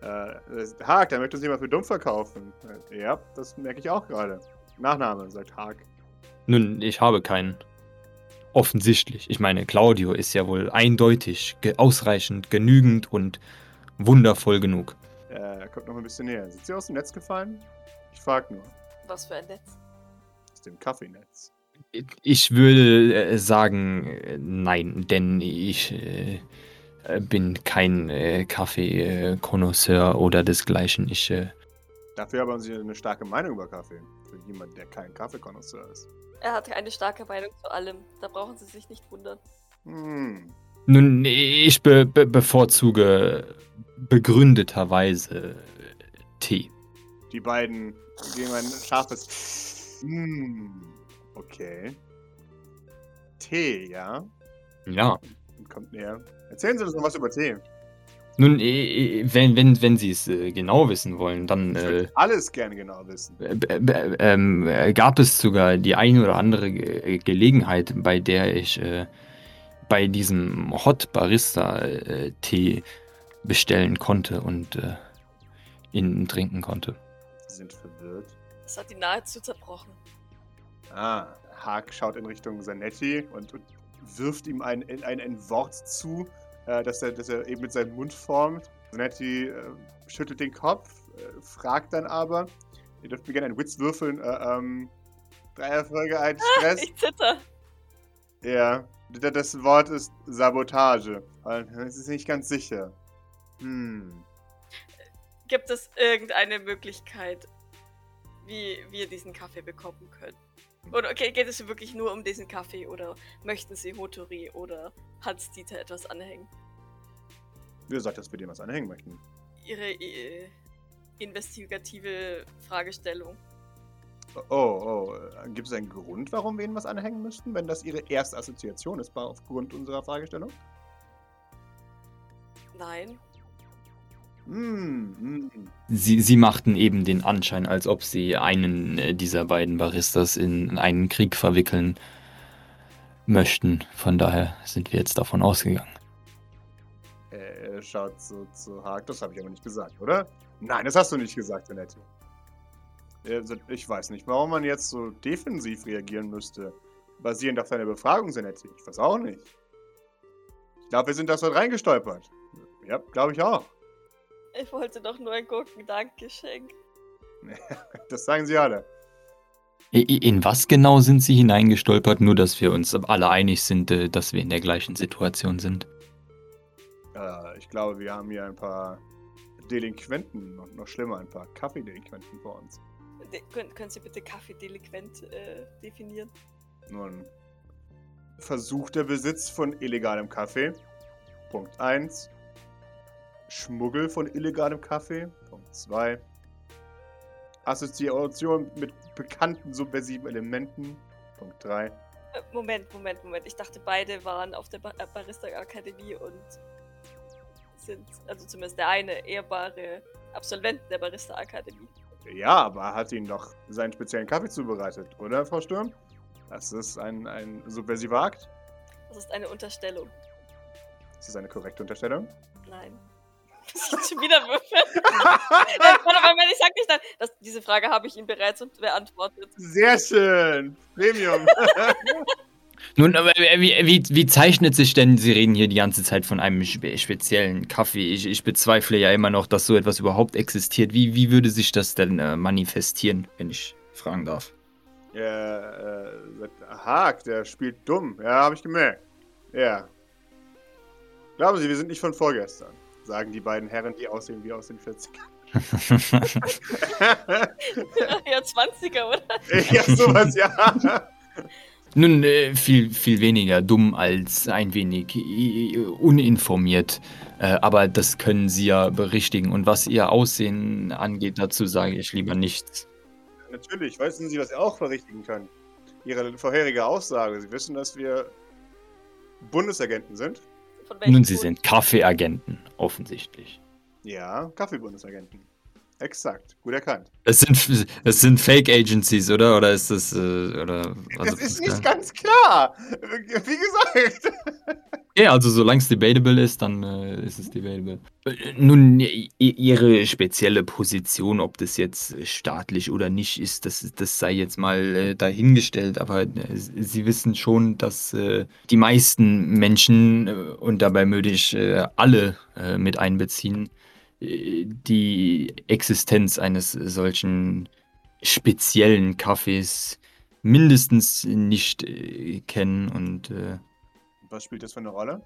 Äh, Haag, der möchte Sie mal für dumm verkaufen. Äh, ja, das merke ich auch gerade. Nachname, sagt Haag. Nun, ich habe keinen. Offensichtlich. Ich meine, Claudio ist ja wohl eindeutig, ge ausreichend, genügend und wundervoll genug. Er kommt noch ein bisschen näher. Sind Sie aus dem Netz gefallen? Ich frag nur. Was für ein Netz? Aus dem Kaffeenetz. Ich würde äh, sagen, äh, nein, denn ich äh, bin kein äh, Kaffee-Konnoisseur oder desgleichen. Ich. Äh, Dafür haben Sie eine starke Meinung über Kaffee. Für jemanden, der kein Kaffeekonnoisseur ist. Er hat eine starke Meinung zu allem. Da brauchen Sie sich nicht wundern. Hm. Nun, ich be be bevorzuge begründeterweise Tee. Die beiden geben ein scharfes. Hm. Okay. Tee, ja? Ja. Kommt näher. Erzählen Sie uns noch was über Tee. Nun, äh, wenn, wenn, wenn Sie es äh, genau wissen wollen, dann Ich äh, würde alles gerne genau wissen. äh, äh, ähm, äh, gab es sogar die eine oder andere Ge Gelegenheit, bei der ich äh, bei diesem Hot Barista äh, Tee bestellen konnte und äh, ihn trinken konnte. Sie sind verwirrt. Das hat ihn nahezu zerbrochen. Ah, Haag schaut in Richtung Zanetti und, und wirft ihm ein, ein, ein Wort zu, äh, das, er, das er eben mit seinem Mund formt. Zanetti äh, schüttelt den Kopf, äh, fragt dann aber, ihr dürft mir gerne einen Witz würfeln, äh, ähm, drei Erfolge, ein Stress. Ich zitter. ja, das Wort ist Sabotage. Es ist nicht ganz sicher. Hm. Gibt es irgendeine Möglichkeit, wie wir diesen Kaffee bekommen können? Oder okay, geht es wirklich nur um diesen Kaffee oder möchten Sie Hotori oder Hans-Dieter etwas anhängen? Wer sagt, dass wir dem was anhängen möchten? Ihre äh, investigative Fragestellung. Oh, oh, äh, gibt es einen Grund, warum wir ihnen was anhängen müssten, wenn das ihre erste Assoziation ist, aufgrund unserer Fragestellung? Nein. Sie, sie machten eben den Anschein, als ob sie einen äh, dieser beiden Baristas in einen Krieg verwickeln möchten. Von daher sind wir jetzt davon ausgegangen. Er schaut so zu Haag. Das habe ich aber nicht gesagt, oder? Nein, das hast du nicht gesagt, Annette. Also, Ich weiß nicht, warum man jetzt so defensiv reagieren müsste. Basierend auf deiner Befragung, Zanetti. Ich weiß auch nicht. Ich glaube, wir sind das dort reingestolpert. Ja, glaube ich auch. Ich wollte doch nur ein Gurkendankgeschenk. Das sagen sie alle. In was genau sind Sie hineingestolpert? Nur, dass wir uns alle einig sind, äh, dass wir in der gleichen Situation sind. Äh, ich glaube, wir haben hier ein paar Delinquenten und noch schlimmer, ein paar Kaffeedelinquenten vor uns. De können, können Sie bitte Kaffeedelinquent äh, definieren? Nun, versuchter Besitz von illegalem Kaffee. Punkt 1. Schmuggel von illegalem Kaffee. Punkt 2. Assoziation mit bekannten subversiven Elementen. Punkt 3. Äh, Moment, Moment, Moment. Ich dachte, beide waren auf der ba äh, Barista-Akademie und sind, also zumindest der eine, ehrbare Absolventen der Barista-Akademie. Ja, aber er hat ihn doch seinen speziellen Kaffee zubereitet, oder, Frau Sturm? Das ist ein, ein subversiver Akt. Das ist eine Unterstellung. Ist das eine korrekte Unterstellung? Nein. Muss ich schon wieder würfeln? Nein, warte mal, Moment, ich sag nicht, nein. Das, diese Frage habe ich Ihnen bereits und beantwortet. Sehr schön! Premium! Nun, aber wie, wie, wie zeichnet sich denn, Sie reden hier die ganze Zeit von einem spe speziellen Kaffee. Ich, ich bezweifle ja immer noch, dass so etwas überhaupt existiert. Wie, wie würde sich das denn äh, manifestieren, wenn ich fragen darf? Ja, äh, sagt, Haag, der spielt dumm. Ja, habe ich gemerkt. Ja. Glauben Sie, wir sind nicht von vorgestern, sagen die beiden Herren, die aussehen wie aus den 40ern. ja, 20er, oder? ja, sowas, ja. Nun, äh, viel, viel weniger dumm als ein wenig äh, uninformiert. Äh, aber das können Sie ja berichtigen. Und was Ihr Aussehen angeht, dazu sage ich lieber nichts. Natürlich, wissen Sie, was Sie auch verrichtigen können. Ihre vorherige Aussage. Sie wissen, dass wir Bundesagenten sind. Nun, Sie Grund? sind Kaffeeagenten, offensichtlich. Ja, Kaffeebundesagenten. Exakt, gut erkannt. Es sind, es sind Fake Agencies, oder? Oder ist das, äh, oder? das also, ist nicht ganz klar. Wie gesagt. Ja, also solange es debatable ist, dann äh, ist es debatable. Äh, Nun, ihre spezielle Position, ob das jetzt staatlich oder nicht ist, das, das sei jetzt mal äh, dahingestellt, aber äh, sie wissen schon, dass äh, die meisten Menschen, und dabei würde ich äh, alle mit einbeziehen, die Existenz eines solchen speziellen Kaffees mindestens nicht äh, kennen und äh, Was spielt das für eine Rolle?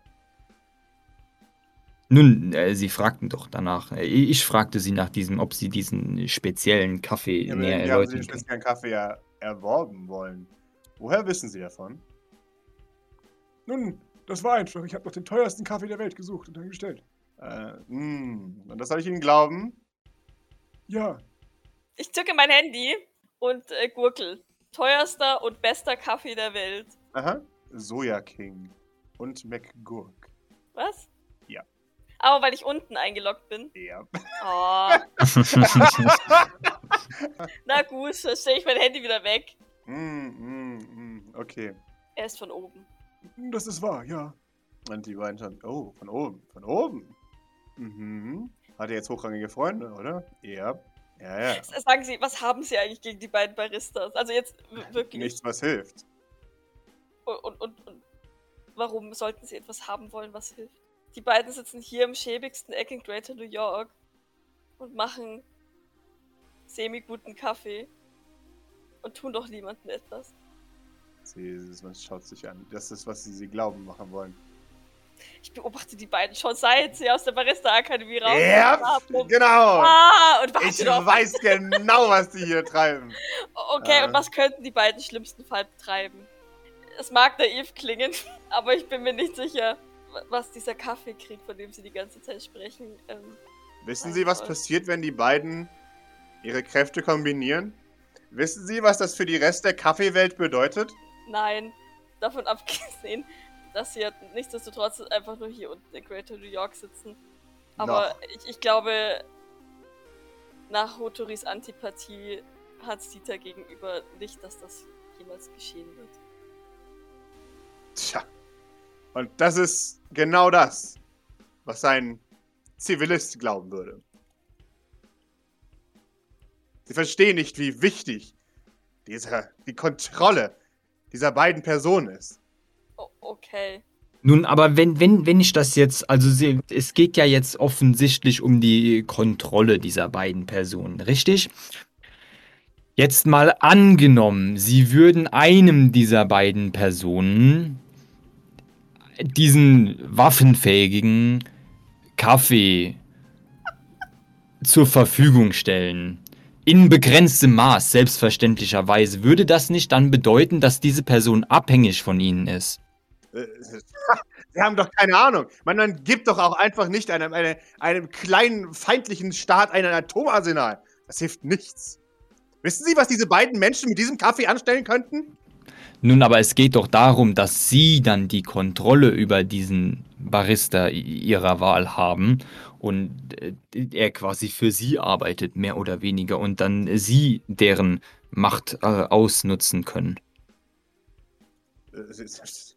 Nun, äh, Sie fragten doch danach. Äh, Ich fragte Sie nach diesem, ob Sie diesen speziellen Kaffee Ja, aber näher irgendwie haben Sie den erläutern speziellen Kaffee ja erworben wollen. Woher wissen Sie davon? Nun, das war einfach. Ich habe noch den teuersten Kaffee der Welt gesucht und dann bestellt. Äh, hm, und das soll ich Ihnen glauben? Ja, Ich zücke mein Handy und äh, gurkel. Teuerster und bester Kaffee der Welt. Aha. Soja King und McGurk. Was? Ja. Aber weil ich unten eingeloggt bin. Ja. Oh, na gut, dann stelle ich mein Handy wieder weg. mm, mm, mm, okay. Er ist von oben. das ist wahr, ja. Und die beiden schon. Oh, von oben. Von oben. Mhm. Hat er jetzt hochrangige Freunde, oder? Ja. Ja, ja. Sagen Sie, was haben Sie eigentlich gegen die beiden Baristas? Also jetzt wirklich. Nichts, was hilft. Und, und, und, und warum sollten Sie etwas haben wollen, was hilft? Die beiden sitzen hier im schäbigsten Eck in Greater New York und machen semi-guten Kaffee und tun doch niemandem etwas. Sie, man schaut sich an. Das ist, was sie, sie glauben machen wollen. Ich beobachte die beiden schon seit sie aus der Barista-Akademie raus Ja, haben. genau. Ah, und Ich doch. weiß genau, was die hier treiben. Okay, Äh. und was könnten die beiden schlimmstenfalls treiben? Es mag naiv klingen, aber ich bin mir nicht sicher, wa- was dieser Kaffeekrieg, von dem sie die ganze Zeit sprechen, ähm, Wissen Sie, was passiert, wenn die beiden ihre Kräfte kombinieren? Wissen Sie, was das für die Rest der Kaffeewelt bedeutet? Nein, davon abgesehen, dass sie ja nichtsdestotrotz einfach nur hier unten in Greater New York sitzen. Aber ich, ich glaube, nach Hotoris Antipathie hat Sita gegenüber nicht, dass das jemals geschehen wird. Tja. Und das ist genau das, was ein Zivilist glauben würde. Sie verstehen nicht, wie wichtig dieser, die Kontrolle dieser beiden Personen ist. Okay. Nun, aber wenn, wenn, wenn ich das jetzt, also sie, es geht ja jetzt offensichtlich um die Kontrolle dieser beiden Personen, richtig? Jetzt mal angenommen, sie würden einem dieser beiden Personen diesen waffenfähigen Kaffee zur Verfügung stellen. In begrenztem Maß, selbstverständlicherweise. Würde das nicht dann bedeuten, dass diese Person abhängig von ihnen ist? Äh, Sie haben doch keine Ahnung. Man, man gibt doch auch einfach nicht einem, eine, einem kleinen feindlichen Staat ein Atomarsenal. Das hilft nichts. Wissen Sie, was diese beiden Menschen mit diesem Kaffee anstellen könnten? Nun, aber es geht doch darum, dass Sie dann die Kontrolle über diesen Barista Ihrer Wahl haben und äh, er quasi für Sie arbeitet, mehr oder weniger, und dann Sie deren Macht äh, ausnutzen können.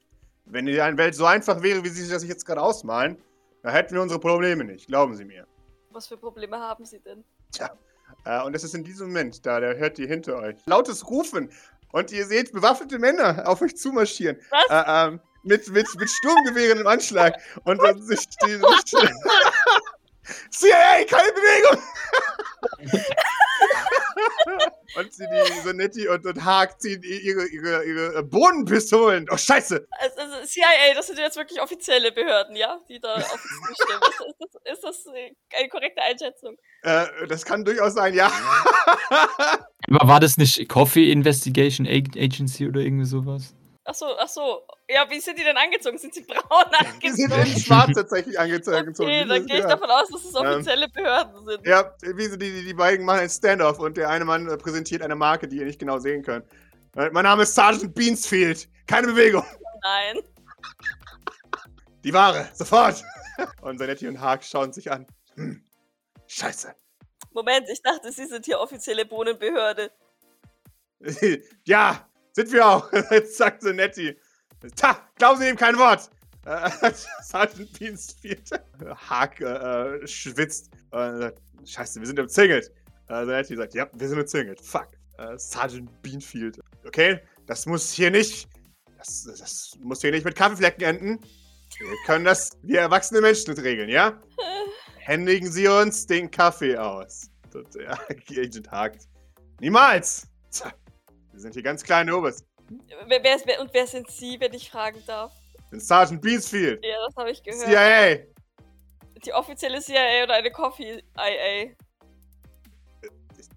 Wenn die Welt so einfach wäre, wie Sie sich das jetzt gerade ausmalen, dann hätten wir unsere Probleme nicht. Glauben Sie mir. Was für Probleme haben sie denn? Tja. Äh, und es ist in diesem Moment, da, da hört ihr hinter euch lautes Rufen. Und ihr seht bewaffnete Männer auf euch zumarschieren. Was? Äh, ähm, mit, mit, mit Sturmgewehren im Anschlag. Und dann sich die. CIA, keine Bewegung! und sie, die Sonetti und, und Haag ziehen ihre, ihre, ihre Bodenpistolen. Oh, Scheiße! Es, es, CIA, das sind jetzt wirklich offizielle Behörden, ja? Die da auf uns zustimmen. Ist, ist, das, ist das äh, eine korrekte Einschätzung? Äh, das kann durchaus sein, ja. Aber war das nicht Coffee Investigation Agency oder irgendwie sowas? Ach so, ach so. Ja, wie sind die denn angezogen? Sind sie braun Die sind angezogen? in schwarz tatsächlich angezogen. Okay, dann gehe ich ja. davon aus, dass es offizielle Behörden sind. Ja, wie sie die, die, die beiden machen ein Standoff und der eine Mann äh, präsentiert eine Marke, die ihr nicht genau sehen könnt. Äh, Mein Name ist Sergeant Beansfield. Keine Bewegung. Nein. Die Ware, sofort. Und Zanetti und Haag schauen sich an. Hm. Scheiße. Moment, ich dachte, Sie sind hier offizielle Bohnenbehörde. ja, sind wir auch. Jetzt sagt Zanetti. Ta, glauben Sie ihm kein Wort. Sergeant Beansfield. Haag äh, schwitzt. Äh, Scheiße, wir sind umzingelt. Äh, Zanetti sagt, ja, wir sind umzingelt. Fuck. Äh, Sergeant Beanfield. Okay, das muss hier nicht. Das, das muss hier nicht mit Kaffeeflecken enden. Wir können das wie erwachsene Menschen regeln, ja? Händigen Sie uns den Kaffee aus. Und der Agent hakt. Niemals! Wir sind hier ganz kleine Oberst. Wer, wer ist, wer, und wer sind Sie, wenn ich fragen darf? Bin Sergeant Beansfield. Ja, das habe ich gehört. CIA. Die offizielle CIA oder eine Coffee-IA?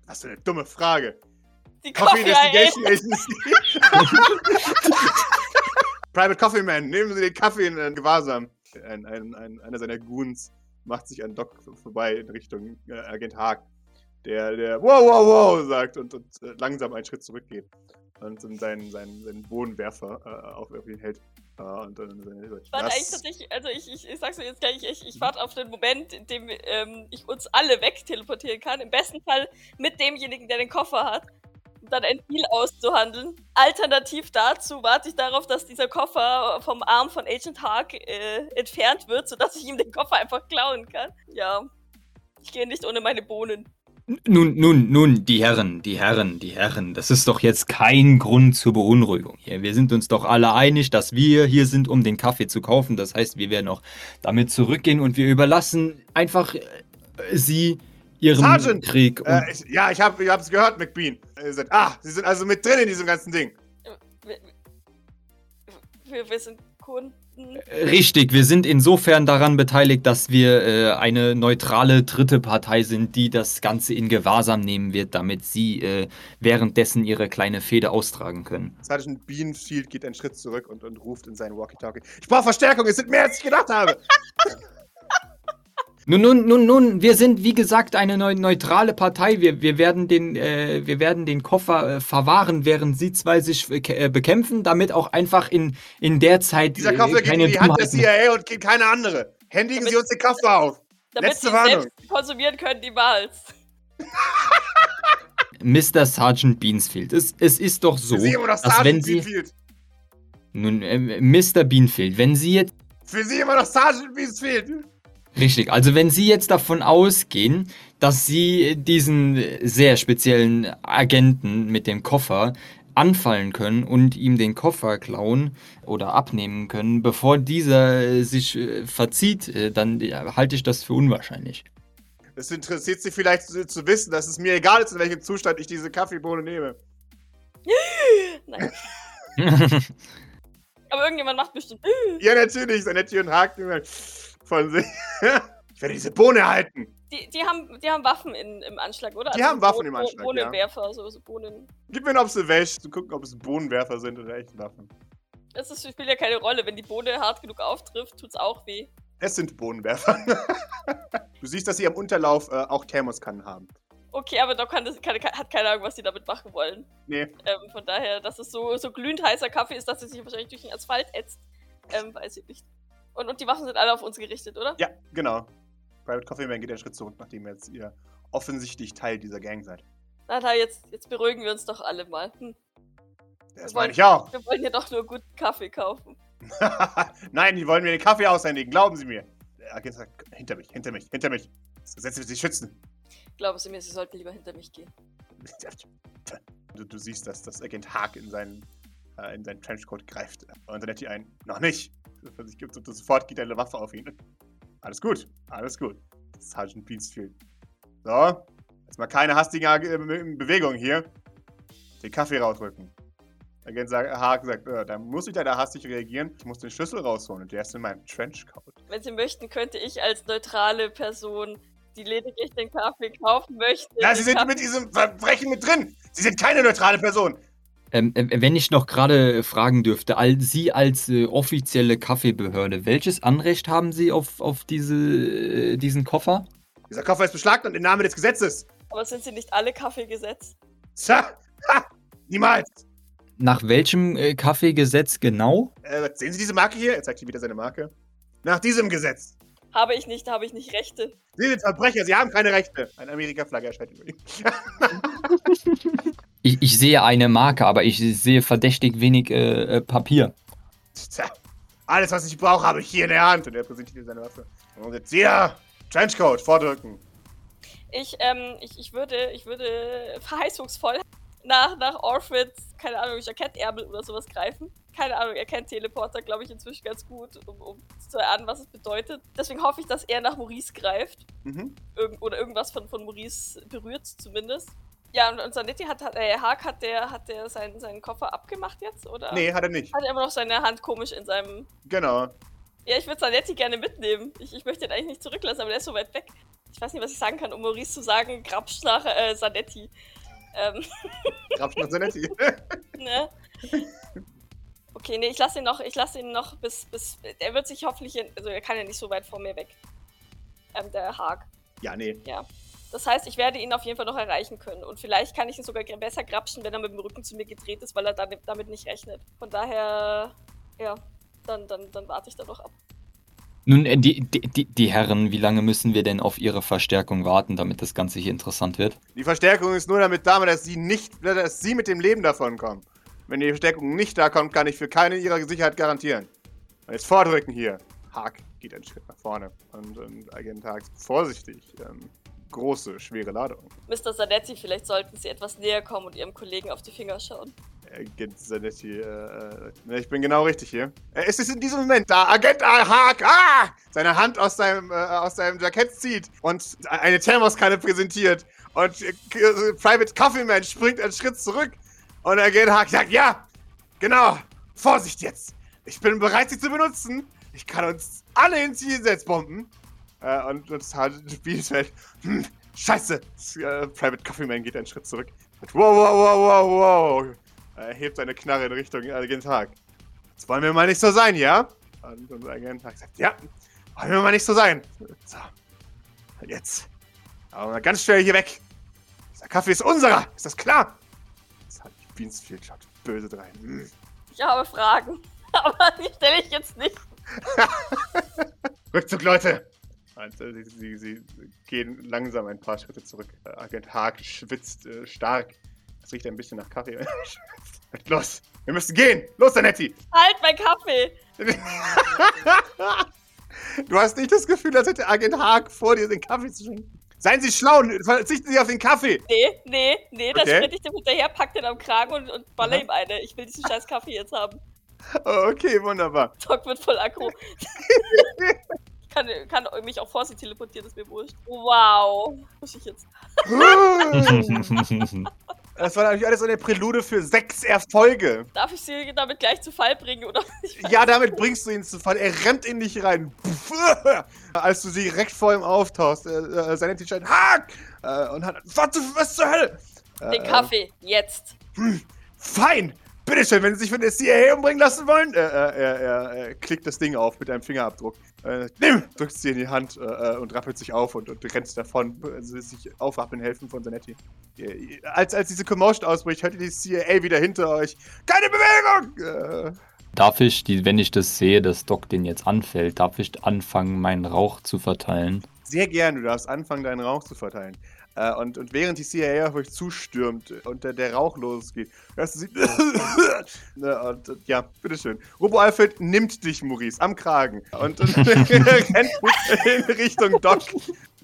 Was für eine dumme Frage. Die Coffee Coffee-IA. Investigation Agency. Private Coffee Man, nehmen Sie den Kaffee in äh, Gewahrsam. Ein, ein, ein, einer seiner Goons macht sich an Doc vorbei in Richtung äh, Agent Haag. Der, der wow, wow, wow sagt und, und äh, langsam einen Schritt zurückgeht. Und dann seinen, seinen, seinen Bodenwerfer äh, auf, ihn hält. Äh, und dann äh, Ich warte eigentlich tatsächlich, also ich, ich, ich sag's dir jetzt gleich, ich, ich warte auf den Moment, in dem ähm, ich uns alle wegteleportieren kann. Im besten Fall mit demjenigen, der den Koffer hat. Um dann ein Deal auszuhandeln. Alternativ dazu warte ich darauf, dass dieser Koffer vom Arm von Agent Hark äh, entfernt wird, sodass ich ihm den Koffer einfach klauen kann. Ja. Ich gehe nicht ohne meine Bohnen. Nun, nun, nun, die Herren, die Herren, die Herren, das ist doch jetzt kein Grund zur Beunruhigung hier. Wir sind uns doch alle einig, dass wir hier sind, um den Kaffee zu kaufen. Das heißt, wir werden auch damit zurückgehen und wir überlassen einfach äh, sie ihrem Sergeant! Krieg. Und Äh, ich, ja, ich habe es gehört, McBean. Er sagt, ah, Sie sind also mit drin in diesem ganzen Ding. Wir, wir, wir sind Kunden. Richtig, wir sind insofern daran beteiligt, dass wir äh, eine neutrale dritte Partei sind, die das Ganze in Gewahrsam nehmen wird, damit sie äh, währenddessen ihre kleine Fehde austragen können. Sergeant Beanfield geht einen Schritt zurück und, und ruft in seinen Walkie-Talkie. Ich brauche Verstärkung, es sind mehr, als ich gedacht habe. Nun, nun, nun, nun, wir sind wie gesagt eine neu neutrale Partei. Wir, wir, werden den, äh, wir werden den Koffer äh, verwahren, während sie zwei sich äh, bekämpfen, damit auch einfach in, in der Zeit Dieser äh, Koffer geht keine in die Hand der CIA und geht keine andere. Händigen Damit- Sie uns den Koffer auf. Damit Letzte sie Warnung. selbst konsumieren können, niemals. Mr. Sergeant Beansfield, es, es ist doch so, Für Sie immer noch dass wenn Sergeant Sie... Beanfield. Nun, äh, Mr. Beanfield, wenn Sie jetzt Für Sie immer noch Sergeant Beanfield. Richtig, also wenn Sie jetzt davon ausgehen, dass Sie diesen sehr speziellen Agenten mit dem Koffer anfallen können und ihm den Koffer klauen oder abnehmen können, bevor dieser äh, sich äh, verzieht, äh, dann halte ich das für unwahrscheinlich. Es interessiert Sie vielleicht zu, zu wissen, dass es mir egal ist, in welchem Zustand ich diese Kaffeebohne nehme. Nein. Aber irgendjemand macht bestimmt. Ja, natürlich, Sanetti und Haag von sich. ich werde diese Bohne erhalten. Die, die, haben, die haben Waffen in, im Anschlag, oder? Also Die haben Waffen Bo- im Anschlag, ja. Bohnenwerfer, so, so Bohnen. Gib mir ein Observation, zu gucken, ob es Bohnenwerfer sind oder echte Waffen. Das ist, spielt ja keine Rolle. Wenn die Bohne hart genug auftrifft, tut's auch weh. Es sind Bohnenwerfer. du siehst, dass sie am Unterlauf äh, auch Thermoskannen haben. Okay, aber Doc kann das, kann, hat keine Ahnung, was die damit machen wollen. Nee. Ähm, von daher, dass es so, so glühend heißer Kaffee ist, dass es sich wahrscheinlich durch den Asphalt ätzt. Ähm, weiß ich nicht. Und, und die Waffen sind alle auf uns gerichtet, oder? Ja, genau. Private Coffee Man geht einen Schritt zurück, nachdem jetzt ihr offensichtlich Teil dieser Gang seid. Na, na, jetzt, jetzt beruhigen wir uns doch alle mal. Hm. Das meine ich auch. Wir wollen ja doch nur guten Kaffee kaufen. Nein, die wollen mir den Kaffee aushändigen, glauben Sie mir. Der Agent sagt, hinter mich, hinter mich, hinter mich. Das Gesetz wird Sie schützen. Glauben Sie mir, Sie sollten lieber hinter mich gehen. Du, du siehst, dass das Agent Haag in seinen, äh, in seinen Trenchcoat greift und dann lädt die ein. Noch nicht. Von sich gibt und sofort geht eine Waffe auf ihn. Alles gut, alles gut. Sergeant Beansfield. So, jetzt mal keine hastigen äh, Bewegungen hier. Den Kaffee rausrücken. Agent sagt, Haag sagt, äh, da muss ich leider hastig reagieren. Ich muss den Schlüssel rausholen und der ist in meinem Trenchcoat. Wenn Sie möchten, könnte ich als neutrale Person, die lediglich den Kaffee kaufen möchte. Ja, Sie sind Kaffee- mit diesem Verbrechen mit drin. Sie sind keine neutrale Person. Ähm, äh, wenn ich noch gerade fragen dürfte, all, Sie als äh, offizielle Kaffeebehörde, welches Anrecht haben Sie auf, auf diese, äh, diesen Koffer? Dieser Koffer ist beschlagnahmt im Namen des Gesetzes. Aber sind Sie nicht alle Kaffeegesetz? Tja, ha, niemals. Nach welchem äh, Kaffeegesetz genau? Äh, sehen Sie diese Marke hier? Er zeigt hier wieder seine Marke. Nach diesem Gesetz. Habe ich nicht, habe ich nicht Rechte. Sie sind Verbrecher, Sie haben keine Rechte. Eine Amerika-Flagge erscheint über ihm. Ich, ich sehe eine Marke, aber ich sehe verdächtig wenig äh, äh, Papier. Tja, alles, was ich brauche, habe ich hier in der Hand. Und er präsentiert seine Waffe. Und jetzt hier, Trenchcoat, vordrücken. Ich, ähm, ich, ich würde, ich würde verheißungsvoll nach, nach Orphid, keine Ahnung, Jackettärmel oder sowas greifen. Keine Ahnung, er kennt Teleporter, glaube ich, inzwischen ganz gut, um, um zu erahnen, was es bedeutet. Deswegen hoffe ich, dass er nach Maurice greift. Mhm. Irgend oder irgendwas von, von Maurice berührt zumindest. Ja, und, und Zanetti hat, hat äh, Haag, hat der, hat der seinen, seinen Koffer abgemacht jetzt? Oder Nee, hat er nicht. hat er immer noch seine Hand komisch in seinem. Genau. Ja, ich würde Zanetti gerne mitnehmen. Ich, ich möchte ihn eigentlich nicht zurücklassen, aber der ist so weit weg. Ich weiß nicht, was ich sagen kann, um Maurice zu sagen, grapsch nach äh, Zanetti. Ähm, Grabsch nach Zanetti. ne? Okay, nee, ich lasse ihn noch, ich lasse ihn noch bis, bis. Er wird sich hoffentlich. Also er kann ja nicht so weit vor mir weg. Ähm, der Haag. ja, nee. Ja. Das heißt, ich werde ihn auf jeden Fall noch erreichen können. Und vielleicht kann ich ihn sogar besser grapschen, wenn er mit dem Rücken zu mir gedreht ist, weil er dann, damit nicht rechnet. Von daher, ja, dann, dann, dann warte ich da noch ab. Nun, äh, die, die, die, die Herren, wie lange müssen wir denn auf Ihre Verstärkung warten, damit das Ganze hier interessant wird? Die Verstärkung ist nur damit da, dass sie nicht, dass sie mit dem Leben davon kommen. Wenn die Verstärkung nicht da kommt, kann ich für keine ihrer Sicherheit garantieren. Und jetzt vordrücken hier. Haag geht einen Schritt nach vorne. Und, und Agent Haag vorsichtig. Ähm, große, schwere Ladung. Mr. Zanetti, vielleicht sollten Sie etwas näher kommen und Ihrem Kollegen auf die Finger schauen. Agent Zanetti, äh, äh, ne, ich bin genau richtig hier. Äh, es ist in diesem Moment da. Agent Haag, ah! Seine Hand aus seinem, äh, aus seinem Jackett zieht und eine Thermoskanne präsentiert. Und äh, Private Coffeeman springt einen Schritt zurück. Und Agent Haag sagt, ja, genau, Vorsicht jetzt. Ich bin bereit, sie zu benutzen. Ich kann uns alle ins setzen, bomben. Äh, und und Spielfeld, hm, scheiße. Äh, Private Coffeeman geht einen Schritt zurück. Und wow, wow, wow, wow, wow. Er hebt seine Knarre in Richtung Agent Haag. Jetzt wollen wir mal nicht so sein, ja? Und, und Agent Haag sagt, ja, wollen wir mal nicht so sein. So. Und jetzt. Aber mal ganz schnell hier weg. Dieser Kaffee ist unserer. Ist das klar? Das hat Beansfield schaut böse drein. Hm. Ich habe Fragen, aber die stelle ich jetzt nicht. Rückzug, Leute! Äh, sie, sie, gehen langsam ein paar Schritte zurück. Äh, Agent Haag schwitzt äh, stark. Es riecht ein bisschen nach Kaffee. Los, wir müssen gehen! Los, Zanetti! Halt, mein Kaffee! du hast nicht das Gefühl, als hätte Agent Haag vor dir den Kaffee zu trinken. Seien Sie schlau, verzichten Sie auf den Kaffee! Nee, nee, nee, da Okay. sprinte ich dem hinterher, pack den am Kragen und, und baller Aha. ihm eine. Ich will diesen scheiß Kaffee jetzt haben. Oh, okay, wunderbar. Doc wird voll aggro. ich kann, kann mich auch vor sie teleportieren, ist mir wurscht. Wow. Muss ich jetzt. Das war natürlich alles eine Prälude für sechs Erfolge. Darf ich sie damit gleich zu Fall bringen, oder? Ja, damit bringst du ihn zu Fall. Er rennt in dich rein. Als du sie direkt vor ihm auftauchst, äh, äh, seine T-Shirt, Hack! Äh, und hat, was, zu- was zur Hölle? Den Kaffee, jetzt. Fein! Bitteschön, wenn Sie sich von der CIA umbringen lassen wollen. Äh, er, er, er klickt das Ding auf mit einem Fingerabdruck. Äh, nimm! Drückt sie in die Hand äh, äh, und rappelt sich auf und, und rennt davon. Also sich aufwachen helfen von Zanetti. Äh, als, als diese Commotion ausbricht, hört ihr die CIA wieder hinter euch. Keine Bewegung! Äh, Darf ich, die, wenn ich das sehe, dass Doc den jetzt anfällt, darf ich anfangen, meinen Rauch zu verteilen? Sehr gern, du darfst anfangen, deinen Rauch zu verteilen. Äh, und, und während die CIA auf euch zustürmt und der, der Rauch losgeht, hörst du sie. Ne, und, und, ja, bitteschön. Robo Alfred nimmt dich, Maurice, am Kragen und, und rennt in Richtung Doc.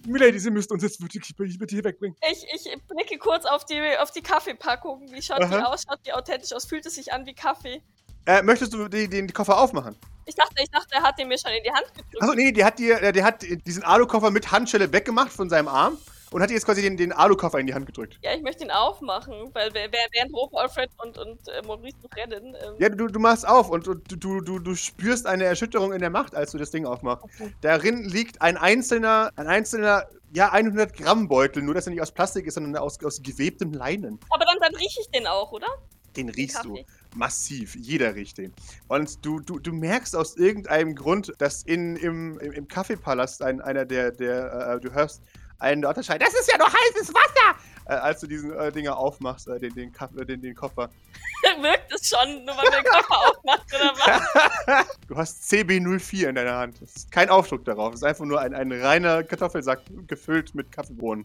Milady, Sie müssten uns jetzt wirklich bitte hier wegbringen. Ich, ich blicke kurz auf die, auf die Kaffeepackung. Wie schaut die Aha. aus? Schaut die authentisch aus? Fühlt es sich an wie Kaffee? Äh, möchtest du die, den Koffer aufmachen? Ich dachte, ich dachte, er hat den mir schon in die Hand gedrückt. Achso, nee, der hat, dir, der, der hat diesen Alukoffer mit Handschelle weggemacht von seinem Arm und hat dir jetzt quasi den, den Alukoffer in die Hand gedrückt. Ja, ich möchte ihn aufmachen, weil während Rob, Alfred und, und äh, Maurice noch rennen. Ähm, Ja, du, du machst auf und, und du, du, du spürst eine Erschütterung in der Macht, als du das Ding aufmachst. okay. Darin liegt ein einzelner, ein einzelner, ja, 100 Gramm Beutel, nur dass er nicht aus Plastik ist, sondern aus, aus gewebtem Leinen. Aber dann, dann rieche ich den auch, oder? Den Den riechst du. Massiv, jeder riecht den. Und du, du, du merkst aus irgendeinem Grund, dass in, im, im, im Kaffeepalast ein, einer der, der äh, du hörst einen dort schreien, das ist ja nur heißes Wasser! Äh, als du diesen äh, Dinger aufmachst, äh, den, den, äh, den, den Koffer. Wirkt es schon, nur weil man den Koffer aufmacht, oder was? Du hast CB04 in deiner Hand. Es ist kein Aufdruck darauf. Es ist einfach nur ein, ein reiner Kartoffelsack gefüllt mit Kaffeebohnen.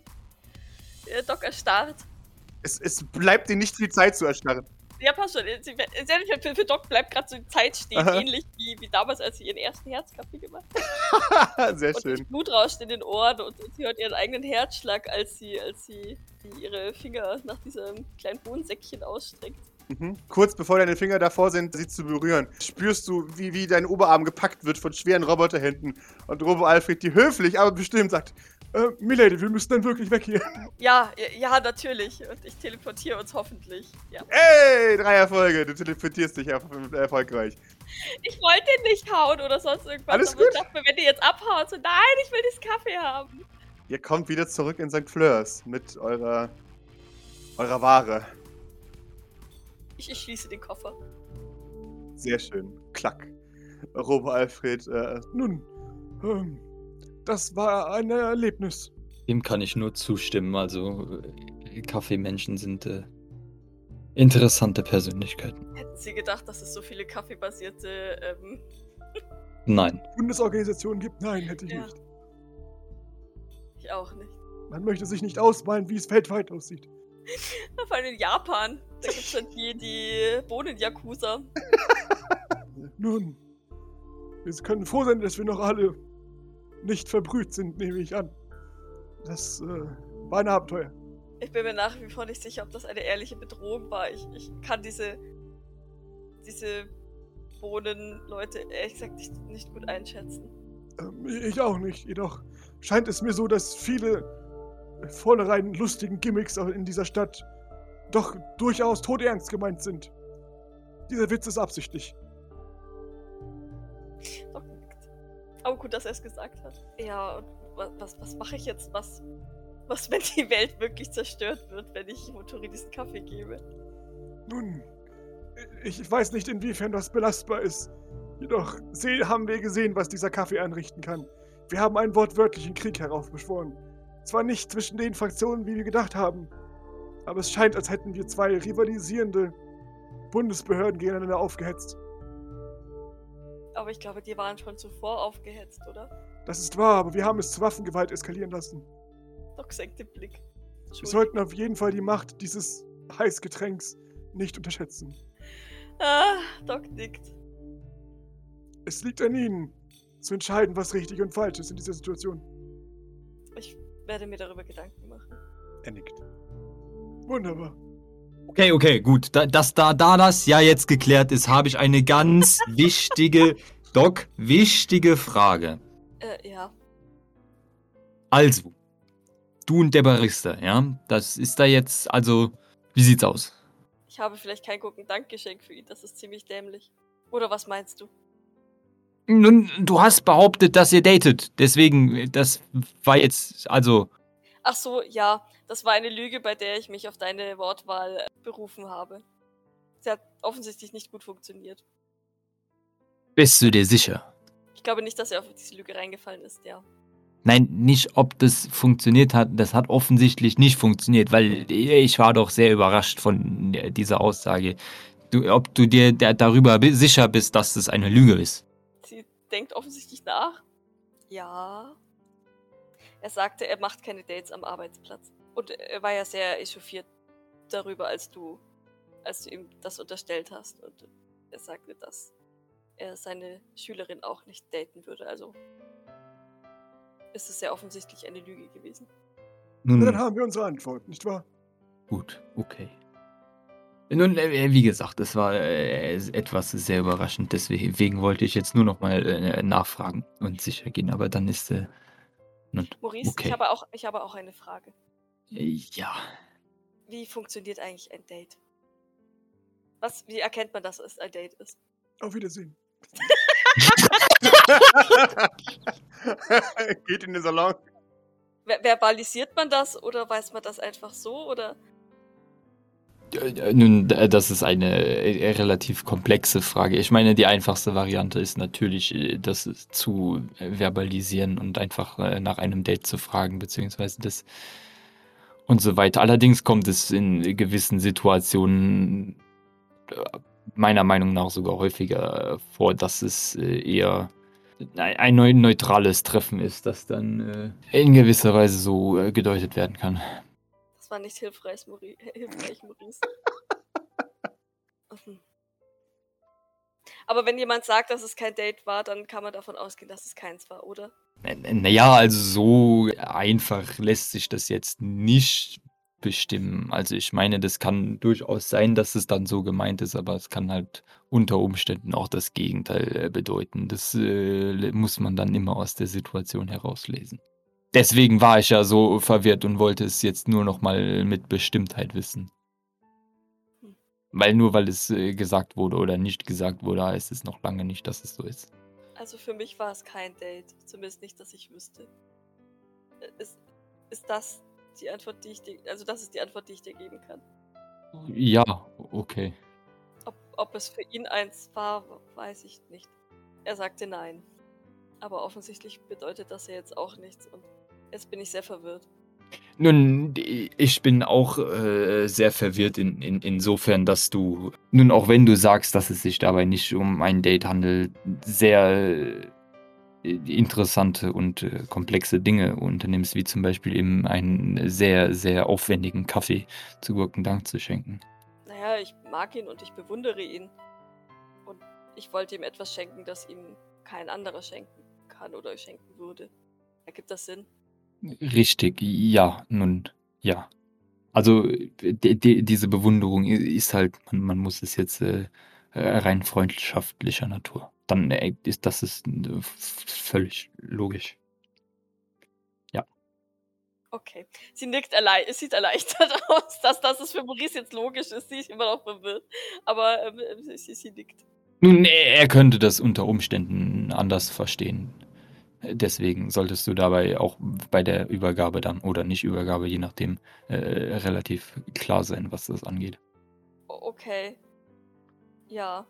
Der Doc erstarrt. Es, es bleibt dir nicht viel Zeit zu erstarren. Ja, passt schon. Sie- sie- Für, für Doc bleibt gerade so die Zeit stehen, Aha. ähnlich wie, wie damals, als sie ihren ersten Herzkaffee gemacht hat. Sehr Und schön. das Blut rauscht in den Ohren und, und sie hört ihren eigenen Herzschlag, als sie, als sie ihre Finger nach diesem kleinen Bohnensäckchen ausstreckt. Mhm. Kurz bevor deine Finger davor sind, sie zu berühren, spürst du, wie, wie dein Oberarm gepackt wird von schweren Roboterhänden. Und Robo Alfred, die höflich, aber bestimmt sagt, Äh, Milady, wir müssen dann wirklich weg hier. Ja, ja, natürlich. Und ich teleportiere uns hoffentlich. Ja. ey, drei Erfolge, du teleportierst dich erf erfolgreich. Ich wollte nicht hauen oder sonst irgendwas. Alles gut. ich dachte mir, wenn die jetzt abhauen, so nein, ich will diesen Kaffee haben. Ihr kommt wieder zurück in St. Fleurs mit eurer, eurer Ware. Ich, ich schließe den Koffer. Sehr schön. Klack. Robo Alfred, äh, Nun, ähm, das war ein Erlebnis. Dem kann ich nur zustimmen. Also, äh, Kaffeemenschen sind äh, interessante Persönlichkeiten. Hätten Sie gedacht, dass es so viele kaffeebasierte ähm, Nein. Bundesorganisationen gibt? Nein, hätte ich Ja. nicht. Ich auch nicht. Man möchte sich nicht ausmalen, wie es weltweit aussieht. Vor allem in Japan. Da gibt es dann die, die Bohnen-Yakuza. Nun, wir können froh sein, dass wir noch alle nicht verbrüht sind, nehme ich an. Das äh, war ein Abenteuer. Ich bin mir nach wie vor nicht sicher, ob das eine ehrliche Bedrohung war. Ich, ich kann diese, diese Bohnen-Leute ehrlich gesagt nicht, nicht gut einschätzen. Ähm, ich auch nicht. Jedoch scheint es mir so, dass viele vornherein lustigen Gimmicks in dieser Stadt doch durchaus todernst gemeint sind. Dieser Witz ist absichtlich. Aber gut, dass er es gesagt hat. Ja, und wa- was, was mache ich jetzt? Was, was, wenn die Welt wirklich zerstört wird, wenn ich Motori diesen Kaffee gebe? Nun, ich weiß nicht, inwiefern das belastbar ist. Jedoch haben wir gesehen, was dieser Kaffee anrichten kann. Wir haben einen wortwörtlichen Krieg heraufbeschworen. Zwar nicht zwischen den Fraktionen, wie wir gedacht haben, aber es scheint, als hätten wir zwei rivalisierende Bundesbehörden gegeneinander aufgehetzt. Aber ich glaube, die waren schon zuvor aufgehetzt, oder? Das ist wahr, aber wir haben es zu Waffengewalt eskalieren lassen. Doc senkt den Blick. Wir sollten auf jeden Fall die Macht dieses Heißgetränks nicht unterschätzen. Ah, Doc nickt. Es liegt an Ihnen, zu entscheiden, was richtig und falsch ist in dieser Situation. Ich werde mir darüber Gedanken machen. er nickt. Wunderbar. Okay, okay, gut. Da, dass da, da das ja jetzt geklärt ist, habe ich eine ganz wichtige, Doc, wichtige Frage. Äh, ja. Also, du und der Barista, ja? Das ist da jetzt, also, wie sieht's aus? Ich habe vielleicht kein guten Dankgeschenk für ihn. Das ist ziemlich dämlich. Oder was meinst du? Nun, du hast behauptet, dass ihr datet. Deswegen, das war jetzt, also, Ach so, ja. Das war eine Lüge, bei der ich mich auf deine Wortwahl äh, berufen habe. Sie hat offensichtlich nicht gut funktioniert. bist du dir sicher? Ich glaube nicht, dass er auf diese Lüge reingefallen ist, ja. Nein, nicht, ob das funktioniert hat. Das hat offensichtlich nicht funktioniert, weil ich war doch sehr überrascht von dieser Aussage. Du, ob du dir da- darüber sicher bist, dass das eine Lüge ist. Sie denkt offensichtlich nach. Ja. Er sagte, er macht keine Dates am Arbeitsplatz. Und er war ja sehr echauffiert darüber, als du, als du ihm das unterstellt hast. Und er sagte, dass er seine Schülerin auch nicht daten würde. Also ist es sehr offensichtlich eine Lüge gewesen. Na, dann Nun, haben wir unsere Antwort, nicht wahr? gut, okay. Nun, äh, wie gesagt, es war äh, etwas sehr überraschend. Deswegen wollte ich jetzt nur noch mal äh, nachfragen und sicher gehen. Aber dann ist, äh, Nun, Maurice, okay. ich, habe auch, ich habe auch eine Frage. Ja. Wie funktioniert eigentlich ein Date? Was, wie erkennt man, dass es ein Date ist? Auf Wiedersehen. Geht in den Salon. Ver verbalisiert man das oder weiß man das einfach so? Oder Nun, das ist eine äh, relativ komplexe Frage. Ich meine, die einfachste Variante ist natürlich, äh, das zu äh, verbalisieren und einfach nach einem Date zu fragen, beziehungsweise das und so weiter. Allerdings kommt es in gewissen Situationen äh, meiner Meinung nach sogar häufiger vor, dass es äh, eher ein ein neu- neutrales Treffen ist, das dann äh, in gewisser Weise so äh, gedeutet werden kann. das war nicht hilfreich, Maurice? hilfreich, Maurice. Aber wenn jemand sagt, dass es kein Date war, dann kann man davon ausgehen, dass es keins war, oder? Naja, also so einfach lässt sich das jetzt nicht bestimmen. Also ich meine, das kann durchaus sein, dass es dann so gemeint ist, aber es kann halt unter Umständen auch das Gegenteil äh, bedeuten. Das äh, muss man dann immer aus der Situation herauslesen. Deswegen war ich ja so verwirrt und wollte es jetzt nur noch mal mit Bestimmtheit wissen. Weil nur weil es äh, gesagt wurde oder nicht gesagt wurde, heißt es noch lange nicht, dass es so ist. Also für mich war es kein Date. Zumindest nicht, dass ich wüsste. Äh, Ist, ist das die Antwort, die ich dir. Also das ist die Antwort, die ich dir geben kann. Ja, okay. Ob, ob es für ihn eins war, weiß ich nicht. Er sagte nein. Aber offensichtlich bedeutet das ja jetzt auch nichts und jetzt bin ich sehr verwirrt. Nun, ich bin auch äh, sehr verwirrt in, in, insofern, dass du, nun auch wenn du sagst, dass es sich dabei nicht um ein Date handelt, sehr äh, interessante und äh, komplexe Dinge unternimmst, wie zum Beispiel eben einen sehr, sehr aufwendigen Kaffee zu Gurkendank zu schenken. Naja, ich mag ihn und ich bewundere ihn. Und ich wollte ihm etwas schenken, das ihm kein anderer schenken kann oder schenken würde. Ergibt das Sinn? Richtig, ja, nun, ja. Also die, die, diese Bewunderung ist halt, man, man muss es jetzt äh, rein freundschaftlicher Natur. Dann äh, ist das ist äh, völlig logisch. Okay. Sie nickt erlei es sieht erleichtert aus, dass, dass es für Maurice jetzt logisch ist. Sie ist immer noch verwirrt. Aber ähm, sie, sie, nickt. Nun, er könnte das unter Umständen anders verstehen. Deswegen solltest du dabei auch bei der Übergabe dann oder nicht Übergabe, je nachdem, äh, relativ klar sein, was das angeht. Okay. Ja.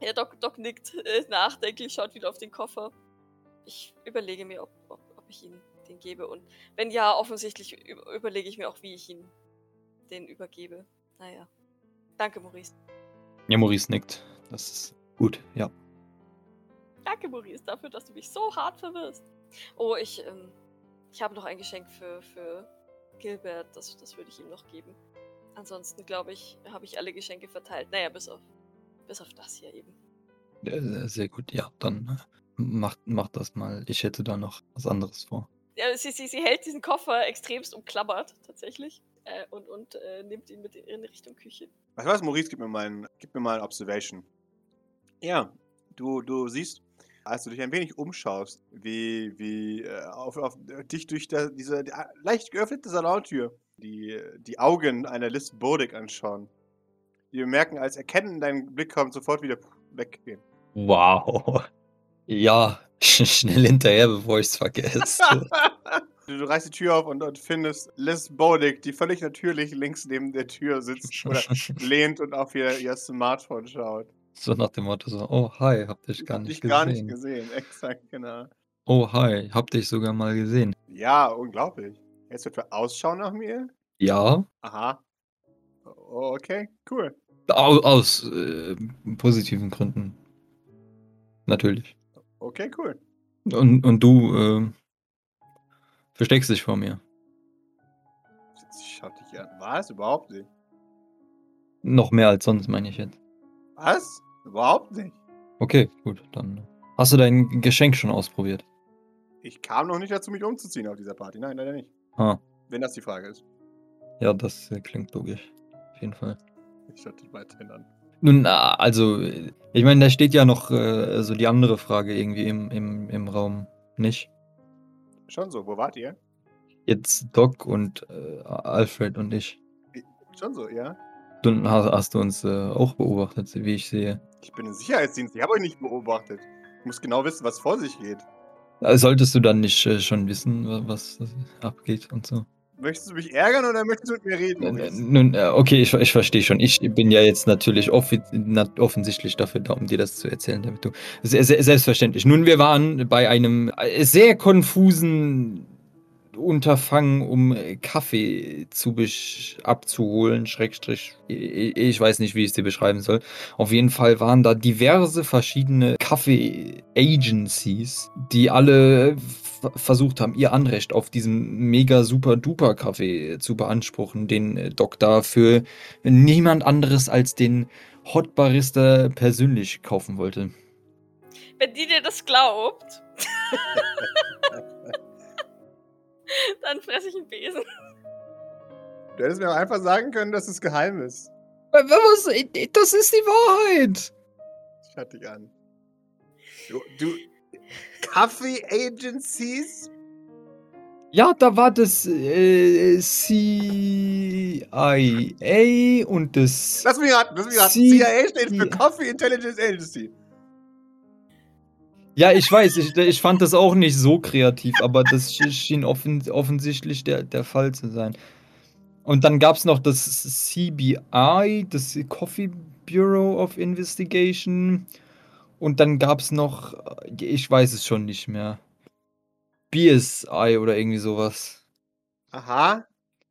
Ja, Doc, Doc nickt äh, nachdenklich, schaut wieder auf den Koffer. Ich überlege mir, ob, ob, ob ich ihn den gebe. Und wenn ja, offensichtlich überlege ich mir auch, wie ich ihn den übergebe. Naja. Danke, Maurice. Ja, Maurice nickt. Das ist gut, ja. Danke, Maurice, dafür, dass du mich so hart verwirrst. Oh, ich, ähm, ich habe noch ein Geschenk für, für Gilbert. Das, das würde ich ihm noch geben. Ansonsten, glaube ich, habe ich alle Geschenke verteilt. Naja, bis auf, bis auf das hier eben. Äh, Sehr gut, ja. Dann äh, mach, mach das mal. Ich hätte da noch was anderes vor. Ja, sie, sie, sie hält diesen Koffer extremst umklammert, tatsächlich. Äh, und und äh, nimmt ihn mit in Richtung Küche. Was weiß, Maurice, gib mir mal ein, gib mir mal ein Observation. Ja, du, du siehst, als du dich ein wenig umschaust, wie, wie äh, auf, auf dich durch der, diese die, äh, leicht geöffnete Salontür die, die Augen einer Liz Burdick anschauen. Die bemerken, als Erkennen in deinen Blick kommt, sofort wieder weggehen. Wow. Ja, schnell hinterher, bevor ich es vergesse. du, du reißt die Tür auf und, und findest Liz Burdick, die völlig natürlich links neben der Tür sitzt oder lehnt und auf ihr, ihr Smartphone schaut. So nach dem Motto so, oh hi, hab dich gar Dich nicht gar gesehen. nicht gesehen, exakt, genau. Oh hi, hab dich sogar mal gesehen. Ja, unglaublich. Jetzt wird für Ausschau nach mir? Ja, Aha. Okay, cool. au, aus äh, positiven Gründen. Natürlich. Okay, cool. Und, und du äh, versteckst dich vor mir. Ich schau dich an. Was? Überhaupt nicht. Noch mehr als sonst, meine ich jetzt. Was? Überhaupt nicht. Okay, gut, dann hast du dein Geschenk schon ausprobiert. Ich kam noch nicht dazu, mich umzuziehen auf dieser Party. Nein, leider nicht. Ah, Wenn das die Frage ist. ja, das äh, klingt logisch. Auf jeden Fall. Ich schau dich weiterhin an. Nun, äh, also, ich meine, da steht ja noch äh, so die andere Frage irgendwie im, im, im Raum, nicht? Schon so, wo wart ihr? Jetzt Doc und äh, Alfred und ich. Schon so, ja. Du hast, hast du uns äh, auch beobachtet, wie ich sehe. Ich bin im Sicherheitsdienst, ich habe euch nicht beobachtet. Ich muss genau wissen, was vor sich geht. Äh, Solltest du dann nicht äh, schon wissen, wa- was abgeht und so? Möchtest du mich ärgern oder möchtest du mit mir reden? Nun, äh, okay, ich, ich verstehe schon. Ich bin ja jetzt natürlich offensichtlich dafür da, um dir das zu erzählen, damit du. Selbstverständlich. Nun, wir waren bei einem sehr konfusen Unterfangen, um äh, Kaffee zu abzuholen, Schrägstrich. Ich, weiß nicht, wie ich es dir beschreiben soll. Auf jeden Fall waren da diverse verschiedene Kaffee-Agencies, die alle versucht haben, ihr Anrecht auf diesen mega super duper Kaffee zu beanspruchen, den äh, Doc da für niemand anderes als den Hot Barista persönlich kaufen wollte. Wenn die dir das glaubt, dann fresse ich einen Besen. Du hättest mir auch einfach sagen können, dass es geheim ist. Das ist die Wahrheit! Schau dich an. Du, du Kaffee Agencies? Ja, da war das äh, CIA und das. Lass mich raten, lass mich raten. CIA steht für die- Coffee Intelligence Agency. Ja, ich weiß, ich, ich fand das auch nicht so kreativ, aber das schien- offen, offensichtlich der, der Fall zu sein. Und dann gab es noch das CBI, das Coffee Bureau of Investigation. Und dann gab es noch, ich weiß es schon nicht mehr, BSI oder irgendwie sowas. Aha.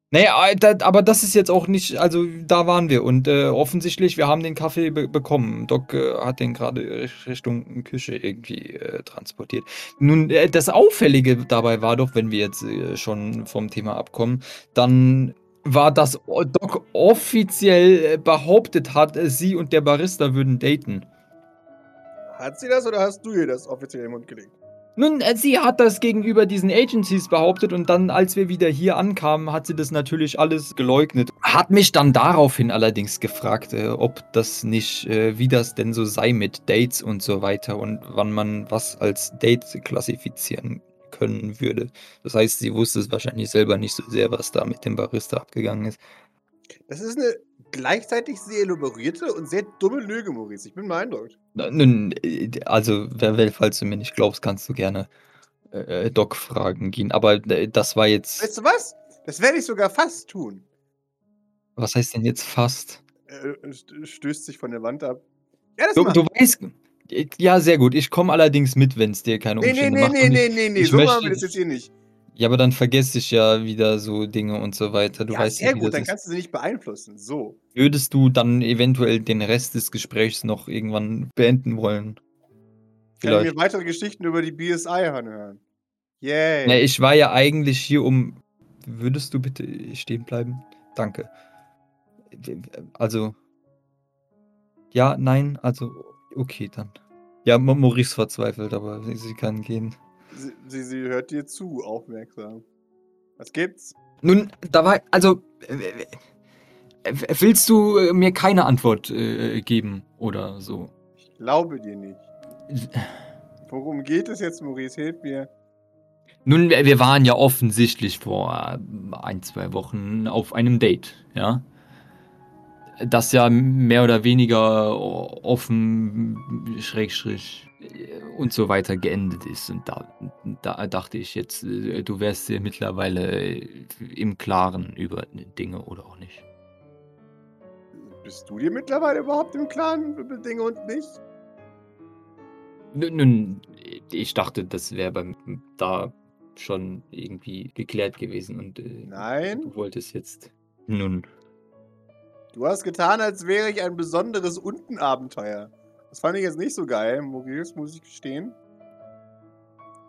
Naja, da, aber das ist jetzt auch nicht, also da waren wir und äh, offensichtlich, wir haben den Kaffee be bekommen. Doc äh, hat den gerade Richt- Richtung Küche irgendwie äh, transportiert. Nun, äh, das Auffällige dabei war doch, wenn wir jetzt äh, schon vom Thema abkommen, dann war, dass Doc offiziell äh, behauptet hat, äh, sie und der Barista würden daten. Hat sie das oder hast du ihr das offiziell im Mund gelegt? Nun, äh, sie hat das gegenüber diesen Agencies behauptet und dann, als wir wieder hier ankamen, hat sie das natürlich alles geleugnet. Hat mich dann daraufhin allerdings gefragt, äh, ob das nicht, äh, wie das denn so sei mit Dates und so weiter und wann man was als Date klassifizieren können würde. Das heißt, sie wusste es wahrscheinlich selber nicht so sehr, was da mit dem Barista abgegangen ist. Das ist eine gleichzeitig sehr elaborierte und sehr dumme Lüge, Maurice. Ich bin beeindruckt. Nun, äh, also, falls du mir nicht glaubst, kannst du gerne äh, Doc fragen gehen. Aber äh, das war jetzt. Weißt du was? Das werde ich sogar fast tun. Was heißt denn jetzt fast? Er st- stößt sich von der Wand ab. Ja, das Du, du weißt. Ja, sehr gut. Ich komme allerdings mit, wenn es dir keine Nee, nee, Umstände nee, macht. nee, und nee, ich, nee, nee, ich so machen wir das jetzt hier nicht. Ja, aber dann vergesse ich ja wieder so Dinge und so weiter. Du ja, weißt sehr ja, wie gut, dann ist. kannst du sie nicht beeinflussen. So. Würdest du dann eventuell den Rest des Gesprächs noch irgendwann beenden wollen? Vielleicht. mir weitere Geschichten über die BSI anhören. Yay. Nee, ich war ja eigentlich hier, um. Würdest du bitte stehen bleiben? Danke. Also. Ja, nein, also. Okay, dann. Ja, Maurice verzweifelt, aber sie kann gehen. Sie, sie, sie hört dir zu, aufmerksam. Was gibt's? Nun, da war, also, willst du äh, mir keine Antwort äh, geben oder so? Ich glaube dir nicht. Worum geht es jetzt, Maurice? Hilf mir. Nun, wir waren ja offensichtlich vor äh, ein, zwei Wochen auf einem Date, ja? Das ja mehr oder weniger offen, Schrägstrich und so weiter geendet ist. Und da, da dachte ich jetzt, äh, du wärst dir mittlerweile äh, im Klaren über Dinge oder auch nicht. Bist du dir mittlerweile überhaupt im Klaren über Dinge und nicht? Nun, nun, ich dachte, das wäre beim da schon irgendwie geklärt gewesen und äh, Nein. du wolltest jetzt. Nun, Du hast getan, als wäre ich ein besonderes Untenabenteuer. Das fand ich jetzt nicht so geil, Maurice, muss ich gestehen.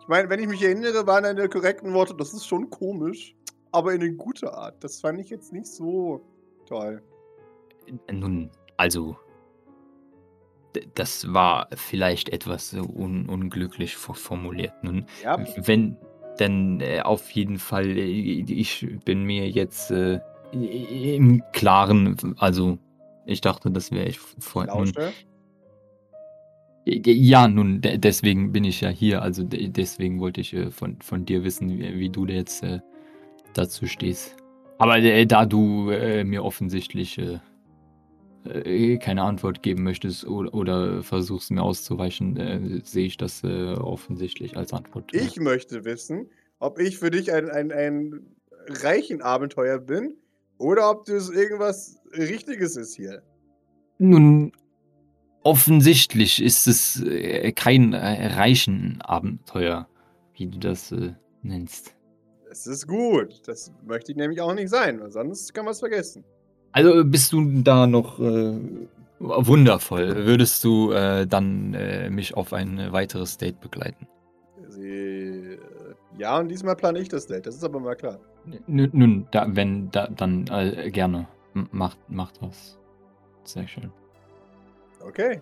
Ich meine, wenn ich mich erinnere, waren deine korrekten Worte, das ist schon komisch, aber in eine gute Art. Das fand ich jetzt nicht so toll. nun, also. Das war vielleicht etwas un unglücklich for- formuliert. Nun, Ja, wenn, denn äh, auf jeden Fall, äh, ich bin mir jetzt äh, im Klaren, also ich dachte, das wäre ich vorher. Nun, Lausche. Ja, nun, de deswegen bin ich ja hier. Also de deswegen wollte ich äh, von, von dir wissen, wie, wie du jetzt äh, dazu stehst. Aber äh, da du äh, mir offensichtlich keine Antwort geben möchtest oder, oder versuchst mir auszuweichen, sehe ich das offensichtlich als Antwort. Ich möchte wissen, ob ich für dich ein, ein, ein reichen Abenteuer bin oder ob das irgendwas Richtiges ist hier. Nun, offensichtlich ist es äh, kein äh, reichen Abenteuer, wie du das äh, nennst. Das ist gut. Das möchte ich nämlich auch nicht sein, sonst kann man es vergessen. Also bist du da noch äh, wundervoll. Würdest du äh, dann äh, mich auf ein weiteres Date begleiten? Sie, ja, und diesmal plane ich das Date, das ist aber mal klar. N nun, da, wenn, da, dann gerne. M macht, macht was. Sehr schön. Okay.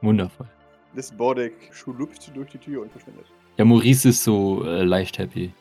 Wundervoll. Liz Bordek schulupft durch die Tür und verschwindet. Ja, Maurice ist so äh, leicht happy.